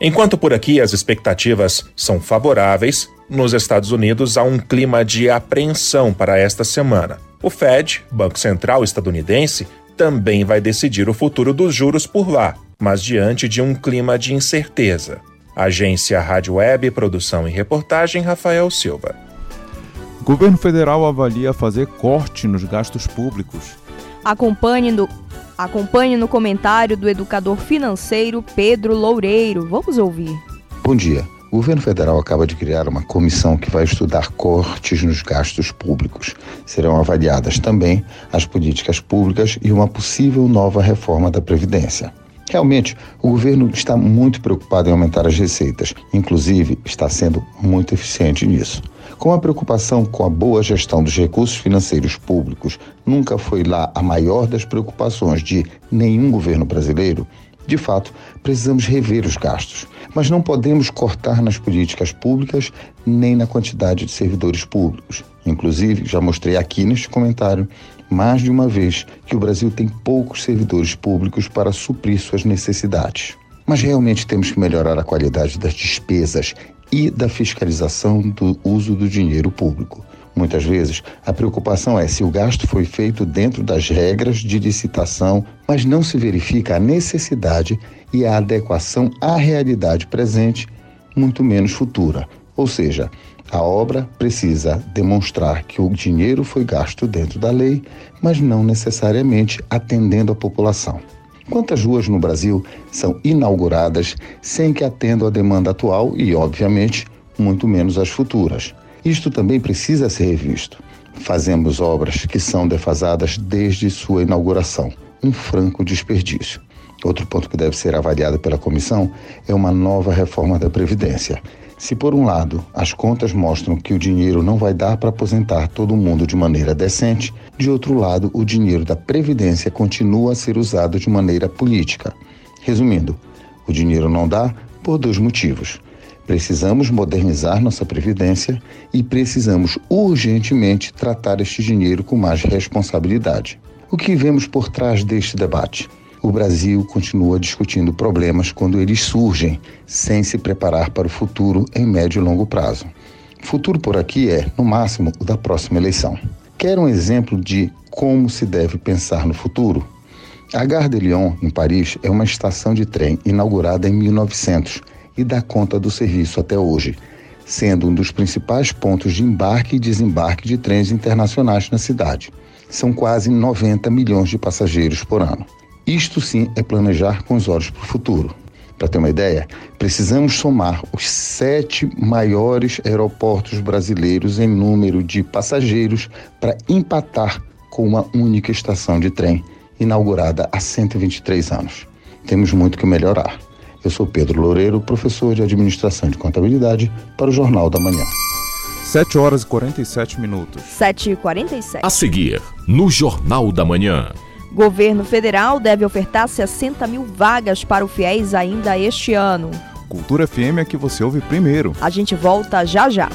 Enquanto por aqui as expectativas são favoráveis, nos Estados Unidos há um clima de apreensão para esta semana. O Fed, Banco Central estadunidense, também vai decidir o futuro dos juros por lá, mas diante de um clima de incerteza. Agência Rádio Web, produção e reportagem Rafael Silva. Governo federal avalia fazer corte nos gastos públicos. Acompanhe no, acompanhe no comentário do educador financeiro Pedro Loureiro. Vamos ouvir. Bom dia. O governo federal acaba de criar uma comissão que vai estudar cortes nos gastos públicos. Serão avaliadas também as políticas públicas e uma possível nova reforma da Previdência. Realmente, o governo está muito preocupado em aumentar as receitas, inclusive está sendo muito eficiente nisso. Com a preocupação com a boa gestão dos recursos financeiros públicos nunca foi lá a maior das preocupações de nenhum governo brasileiro, de fato, precisamos rever os gastos, mas não podemos cortar nas políticas públicas nem na quantidade de servidores públicos. Inclusive, já mostrei aqui neste comentário mais de uma vez que o Brasil tem poucos servidores públicos para suprir suas necessidades. Mas realmente temos que melhorar a qualidade das despesas e da fiscalização do uso do dinheiro público. Muitas vezes, a preocupação é se o gasto foi feito dentro das regras de licitação, mas não se verifica a necessidade e a adequação à realidade presente, muito menos futura. Ou seja, a obra precisa demonstrar que o dinheiro foi gasto dentro da lei, mas não necessariamente atendendo a população. Quantas ruas no Brasil são inauguradas sem que atendam à demanda atual e, obviamente, muito menos às futuras? Isto também precisa ser revisto. Fazemos obras que são defasadas desde sua inauguração, um franco desperdício. Outro ponto que deve ser avaliado pela comissão é uma nova reforma da Previdência. Se, por um lado, as contas mostram que o dinheiro não vai dar para aposentar todo mundo de maneira decente, de outro lado, o dinheiro da Previdência continua a ser usado de maneira política. Resumindo, o dinheiro não dá por dois motivos. Precisamos modernizar nossa Previdência e precisamos urgentemente tratar este dinheiro com mais responsabilidade. O que vemos por trás deste debate? O Brasil continua discutindo problemas quando eles surgem, sem se preparar para o futuro em médio e longo prazo. Futuro por aqui é, no máximo, o da próxima eleição. Quer um exemplo de como se deve pensar no futuro? A Gare de Lyon, em Paris, é uma estação de trem inaugurada em 1900 e dá conta do serviço até hoje, sendo um dos principais pontos de embarque e desembarque de trens internacionais na cidade. São quase 90 milhões de passageiros por ano. Isto sim é planejar com os olhos para o futuro. Para ter uma ideia, precisamos somar os sete maiores aeroportos brasileiros em número de passageiros para empatar com uma única estação de trem inaugurada há 123 anos. Temos muito que melhorar. Eu sou Pedro Loureiro, professor de Administração de Contabilidade, para o Jornal da Manhã. 7 horas e 47 minutos. 7 e 47. A seguir, no Jornal da Manhã. Governo federal deve ofertar 60 mil vagas para o FIES ainda este ano. Cultura FM é que você ouve primeiro. A gente volta já já.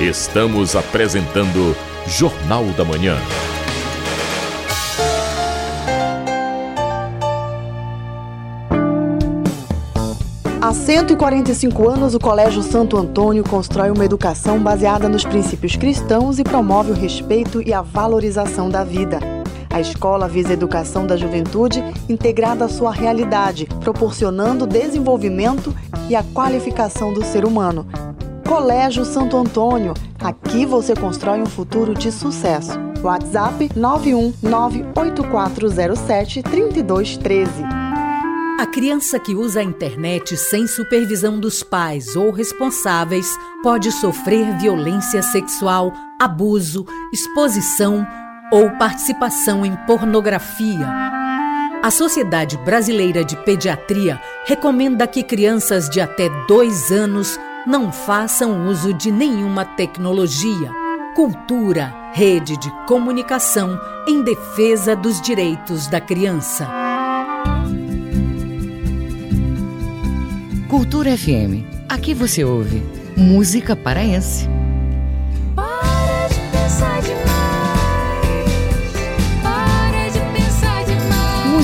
Estamos apresentando Jornal da Manhã. Há 145 anos, o Colégio Santo Antônio constrói uma educação baseada nos princípios cristãos e promove o respeito e a valorização da vida. A escola visa a educação da juventude integrada à sua realidade, proporcionando desenvolvimento e a qualificação do ser humano. Colégio Santo Antônio, aqui você constrói um futuro de sucesso. WhatsApp 91984073213. A criança que usa a internet sem supervisão dos pais ou responsáveis pode sofrer violência sexual abuso, exposição ou participação em pornografia. A Sociedade Brasileira de Pediatria recomenda que crianças de até dois anos não façam uso de nenhuma tecnologia. Cultura, rede de comunicação em defesa dos direitos da criança. Cultura FM. Aqui você ouve música paraense.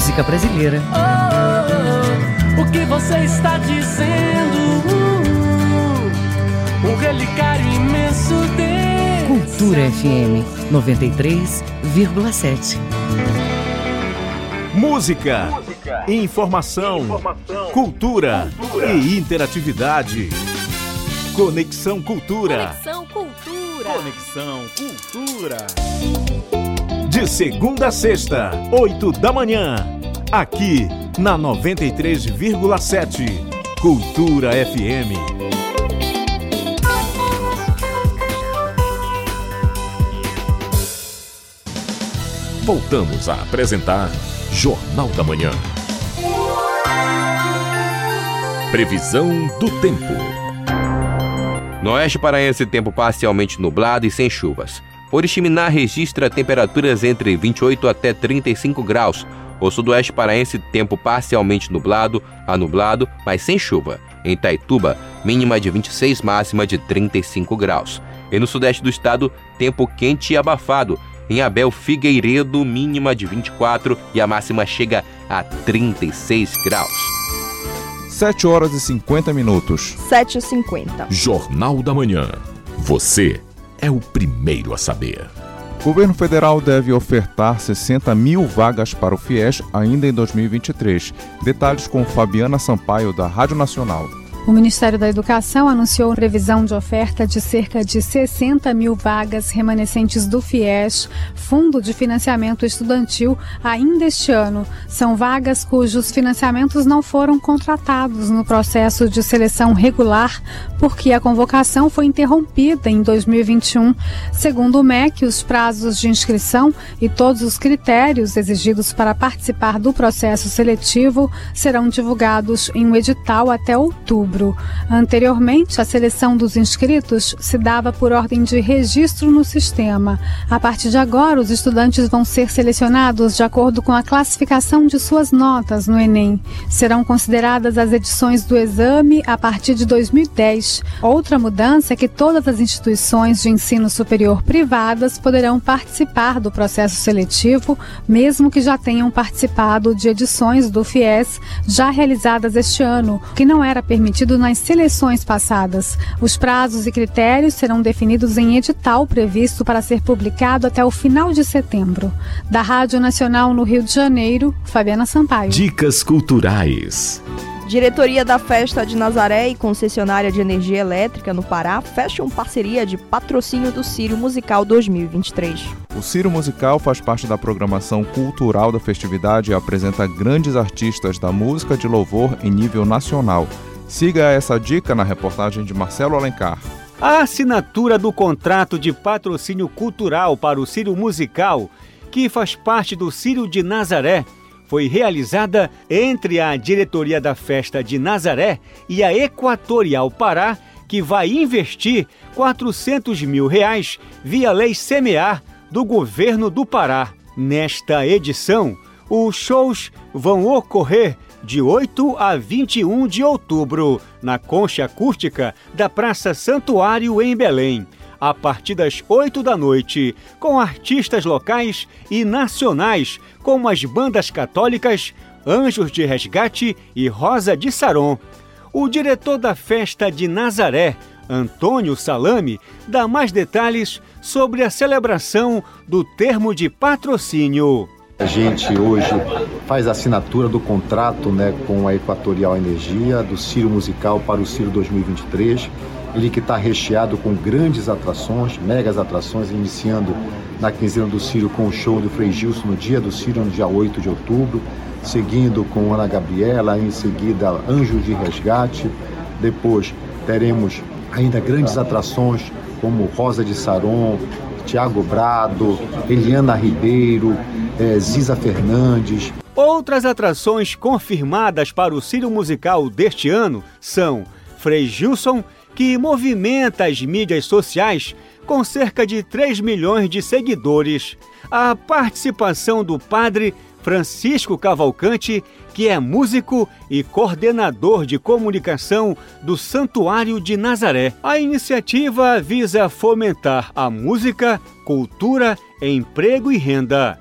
Música brasileira. Oh, oh, oh, o que você está dizendo? Um relicário imenso de Cultura FM 93,7. Música, Música. Informação, informação, cultura, cultura e interatividade. Conexão Cultura. Conexão Cultura. Conexão Cultura. De segunda a sexta, oito da manhã. Aqui na 93,7. Cultura FM. Voltamos a apresentar Jornal da Manhã. Previsão do tempo. No oeste paraense, tempo parcialmente nublado e sem chuvas. Oriximiná registra temperaturas entre 28 até 35 graus. O sudoeste paraense, tempo parcialmente nublado a nublado, mas sem chuva. Em Taituba, mínima de 26, máxima de 35 graus. E no sudeste do estado, tempo quente e abafado. Em Abel Figueiredo, mínima de 24 e a máxima chega a 36 graus. 7 horas e 50 minutos. 7 e 50. Jornal da Manhã. Você é o primeiro a saber. O governo federal deve ofertar 60 mil vagas para o FIES ainda em 2023. Detalhes com Fabiana Sampaio, da Rádio Nacional. O Ministério da Educação anunciou previsão de oferta de cerca de 60 mil vagas remanescentes do FIES, Fundo de Financiamento Estudantil, ainda este ano. São vagas cujos financiamentos não foram contratados no processo de seleção regular, porque a convocação foi interrompida em 2021. Segundo o MEC, os prazos de inscrição e todos os critérios exigidos para participar do processo seletivo serão divulgados em um edital até outubro outubro. Anteriormente, a seleção dos inscritos se dava por ordem de registro no sistema. A partir de agora, os estudantes vão ser selecionados de acordo com a classificação de suas notas no Enem. Serão consideradas as edições do exame a partir de 2010. Outra mudança é que todas as instituições de ensino superior privadas poderão participar do processo seletivo, mesmo que já tenham participado de edições do FIES já realizadas este ano, que não era permitido nas seleções passadas. Os prazos e critérios serão definidos em edital previsto para ser publicado até o final de setembro. Da Rádio Nacional no Rio de Janeiro, Fabiana Sampaio. Dicas culturais. Diretoria da Festa de Nazaré e concessionária de energia elétrica no Pará fecham parceria de patrocínio do Círio Musical 2023. O Círio Musical faz parte da programação cultural da festividade e apresenta grandes artistas da música de louvor em nível nacional. Siga essa dica na reportagem de Marcelo Alencar. A assinatura do contrato de patrocínio cultural para o Círio Musical, que faz parte do Círio de Nazaré, foi realizada entre a diretoria da Festa de Nazaré e a Equatorial Pará, que vai investir 400 mil reais via lei semear do governo do Pará. Nesta edição, os shows vão ocorrer de 8 a 21 de outubro, na Concha Acústica da Praça Santuário, em Belém, a partir das 8 da noite, com artistas locais e nacionais, como as bandas católicas Anjos de Resgate e Rosa de Saron. O diretor da festa de Nazaré, Antônio Salame, dá mais detalhes sobre a celebração do termo de patrocínio. A gente hoje faz a assinatura do contrato né, com a Equatorial Energia, do Ciro Musical para o Ciro 2023. Ele que está recheado com grandes atrações, megas atrações, iniciando na quinzena do Ciro com o show do Frei Gilson no dia do Ciro, no dia 8 de outubro, seguindo com Ana Gabriela, em seguida Anjos de Resgate. Depois teremos ainda grandes atrações como Rosa de Saron, Tiago Brado, Eliana Ribeiro, é, Ziza Fernandes. Outras atrações confirmadas para o Círio Musical deste ano são Frei Gilson, que movimenta as mídias sociais com cerca de 3 milhões de seguidores, a participação do padre Francisco Cavalcante, que é músico e coordenador de comunicação do Santuário de Nazaré. A iniciativa visa fomentar a música, cultura, emprego e renda.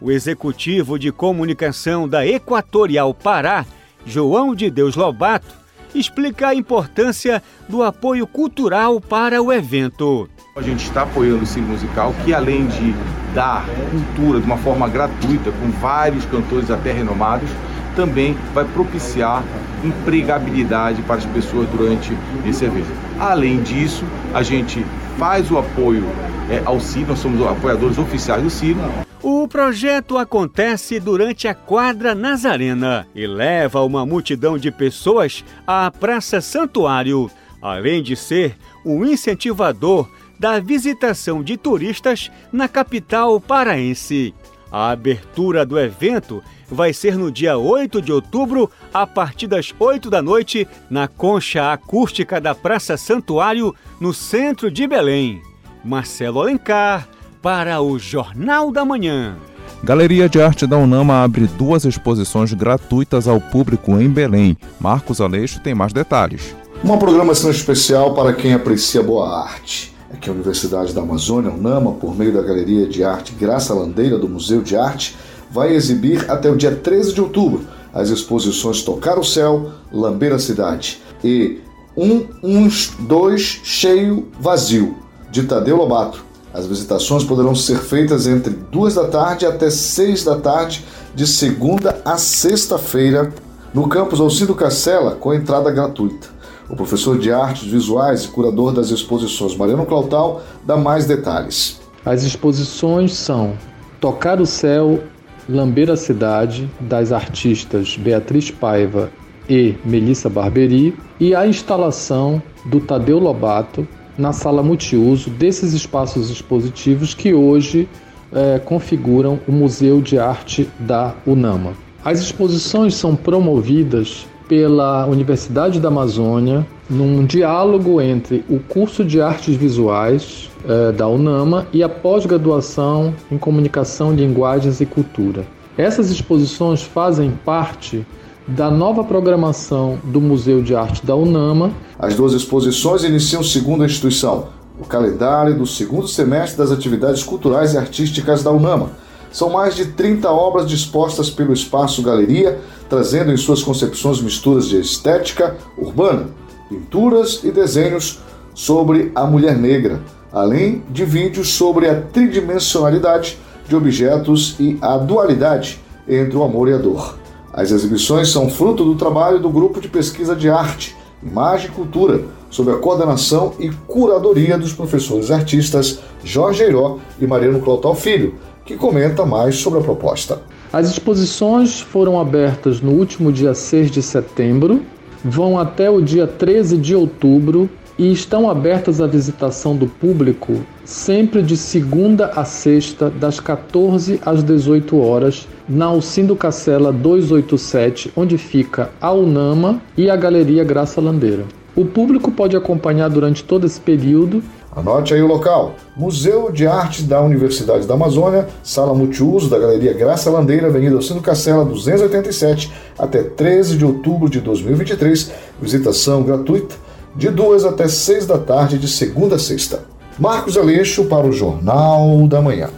O executivo de comunicação da Equatorial Pará, João de Deus Lobato, explica a importância do apoio cultural para o evento. A gente está apoiando o Cine Musical, que além de dar cultura de uma forma gratuita, com vários cantores até renomados, também vai propiciar empregabilidade para as pessoas durante esse evento. Além disso, a gente faz o apoio é, ao Cine, nós somos apoiadores oficiais do Cine. O projeto acontece durante a quadra Nazarena e leva uma multidão de pessoas à Praça Santuário, além de ser um incentivador da visitação de turistas na capital paraense. A abertura do evento vai ser no dia 8 de outubro, a partir das 8 da noite, na concha acústica da Praça Santuário, no centro de Belém. Marcelo Alencar, para o Jornal da Manhã. Galeria de Arte da Unama abre duas exposições gratuitas ao público em Belém. Marcos Aleixo tem mais detalhes. Uma programação especial para quem aprecia boa arte. É que a Universidade da Amazônia, UNAMA, por meio da Galeria de Arte Graça Landeira do Museu de Arte, vai exibir até o dia 13 de outubro as exposições Tocar o Céu, Lamber a Cidade e Um, Uns, Dois, Cheio, Vazio, de Tadeu Lobato. As visitações poderão ser feitas entre 2 da tarde até 6 da tarde, de segunda a sexta-feira, no campus Alcido Cacela, com entrada gratuita. O professor de artes visuais e curador das exposições, Mariano Clautal, dá mais detalhes. As exposições são Tocar o Céu, Lamber a Cidade, das artistas Beatriz Paiva e Melissa Barberi, e a instalação do Tadeu Lobato na sala multiuso desses espaços expositivos que hoje é, configuram o Museu de Arte da UNAMA. As exposições são promovidas pela Universidade da Amazônia, num diálogo entre o curso de artes visuais eh, da UNAMA e a pós-graduação em comunicação, linguagens e cultura. Essas exposições fazem parte da nova programação do Museu de Arte da UNAMA. As duas exposições iniciam segundo a instituição o calendário do segundo semestre das atividades culturais e artísticas da UNAMA. São mais de 30 obras dispostas pelo Espaço Galeria, trazendo em suas concepções misturas de estética urbana, pinturas e desenhos sobre a mulher negra, além de vídeos sobre a tridimensionalidade de objetos e a dualidade entre o amor e a dor. As exibições são fruto do trabalho do Grupo de Pesquisa de Arte, Imagem e Cultura, sob a coordenação e curadoria dos professores artistas Jorge Eiró e Mariano Clotal Filho, que comenta mais sobre a proposta. As exposições foram abertas no último dia 6 de setembro, vão até o dia 13 de outubro e estão abertas à visitação do público sempre de segunda a sexta, das 14 às 18 horas, na Alcindo Cacela 287, onde fica a Unama e a Galeria Graça Landeira. O público pode acompanhar durante todo esse período Anote aí o local: Museu de Arte da Universidade da Amazônia, sala multiuso da Galeria Graça Landeira, Avenida Alcindo Cacela, 287, até 13 de outubro de 2023. Visitação gratuita, de 2 até 6 da tarde, de segunda a sexta. Marcos Aleixo para o Jornal da Manhã.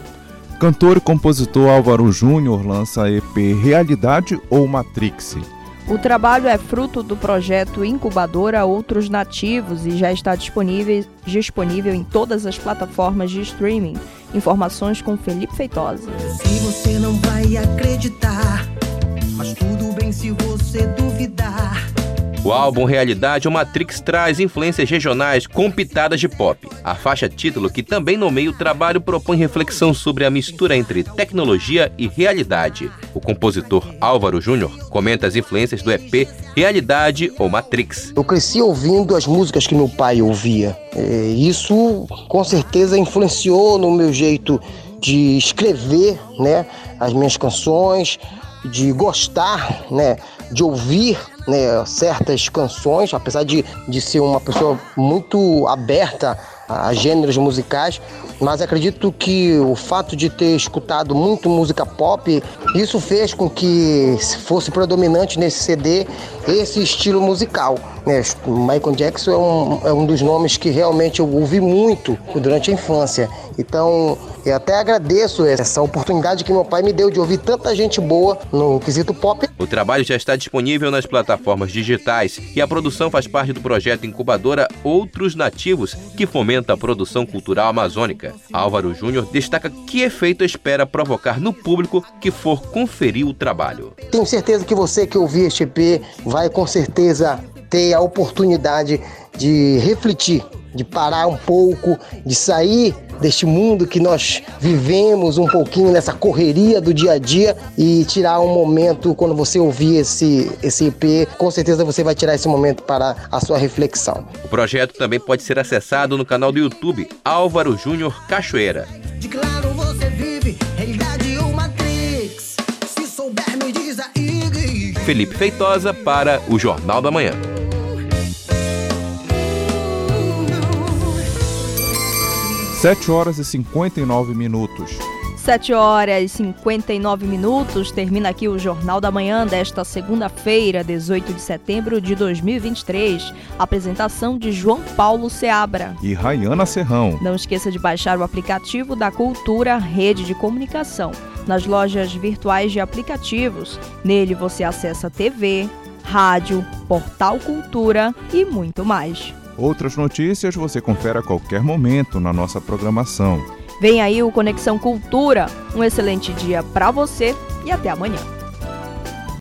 Cantor e compositor Álvaro Júnior lança EP Realidade ou Matrix. O trabalho é fruto do projeto Incubadora Outros Nativos e já está disponível, disponível em todas as plataformas de streaming. Informações com Felipe Feitosa. Se você não vai acreditar, mas tudo bem se você. O álbum Realidade ou Matrix traz influências regionais com pitadas de pop. A faixa título, que também nomeia o trabalho, propõe reflexão sobre a mistura entre tecnologia e realidade. O compositor Álvaro Júnior comenta as influências do EP Realidade ou Matrix. Eu cresci ouvindo as músicas que meu pai ouvia. É, isso com certeza influenciou no meu jeito de escrever, né, as minhas canções, de gostar, né, de ouvir né, certas canções, apesar de, de ser uma pessoa muito aberta a gêneros musicais, mas acredito que o fato de ter escutado muito música pop, isso fez com que fosse predominante nesse CD esse estilo musical. Né? Michael Jackson é um, é um dos nomes que realmente eu ouvi muito durante a infância. Então, eu até agradeço essa oportunidade que meu pai me deu de ouvir tanta gente boa no quesito pop. O trabalho já está disponível nas plataformas digitais e a produção faz parte do projeto incubadora Outros Nativos, que fomenta a produção cultural amazônica. Álvaro Júnior destaca que efeito espera provocar no público que for conferir o trabalho. Tenho certeza que você que ouvir este EP vai com certeza ter a oportunidade de refletir, de parar um pouco, de sair deste mundo que nós vivemos um pouquinho nessa correria do dia a dia e tirar um momento quando você ouvir esse, esse EP, com certeza você vai tirar esse momento para a sua reflexão. O projeto também pode ser acessado no canal do YouTube Álvaro Júnior Cachoeira. De claro você vive, realidade ou Matrix. Se souber, me diz aí. Felipe Feitosa para o Jornal da Manhã. 7 horas e 59 minutos. 7 horas e 59 minutos. Termina aqui o Jornal da Manhã desta segunda-feira, 18 de setembro de 2023. Apresentação de João Paulo Seabra e Rayana Serrão. Não esqueça de baixar o aplicativo da Cultura Rede de Comunicação nas lojas virtuais de aplicativos. Nele você acessa TV, rádio, portal Cultura e muito mais. Outras notícias você confere a qualquer momento na nossa programação. Vem aí o Conexão Cultura. Um excelente dia para você e até amanhã.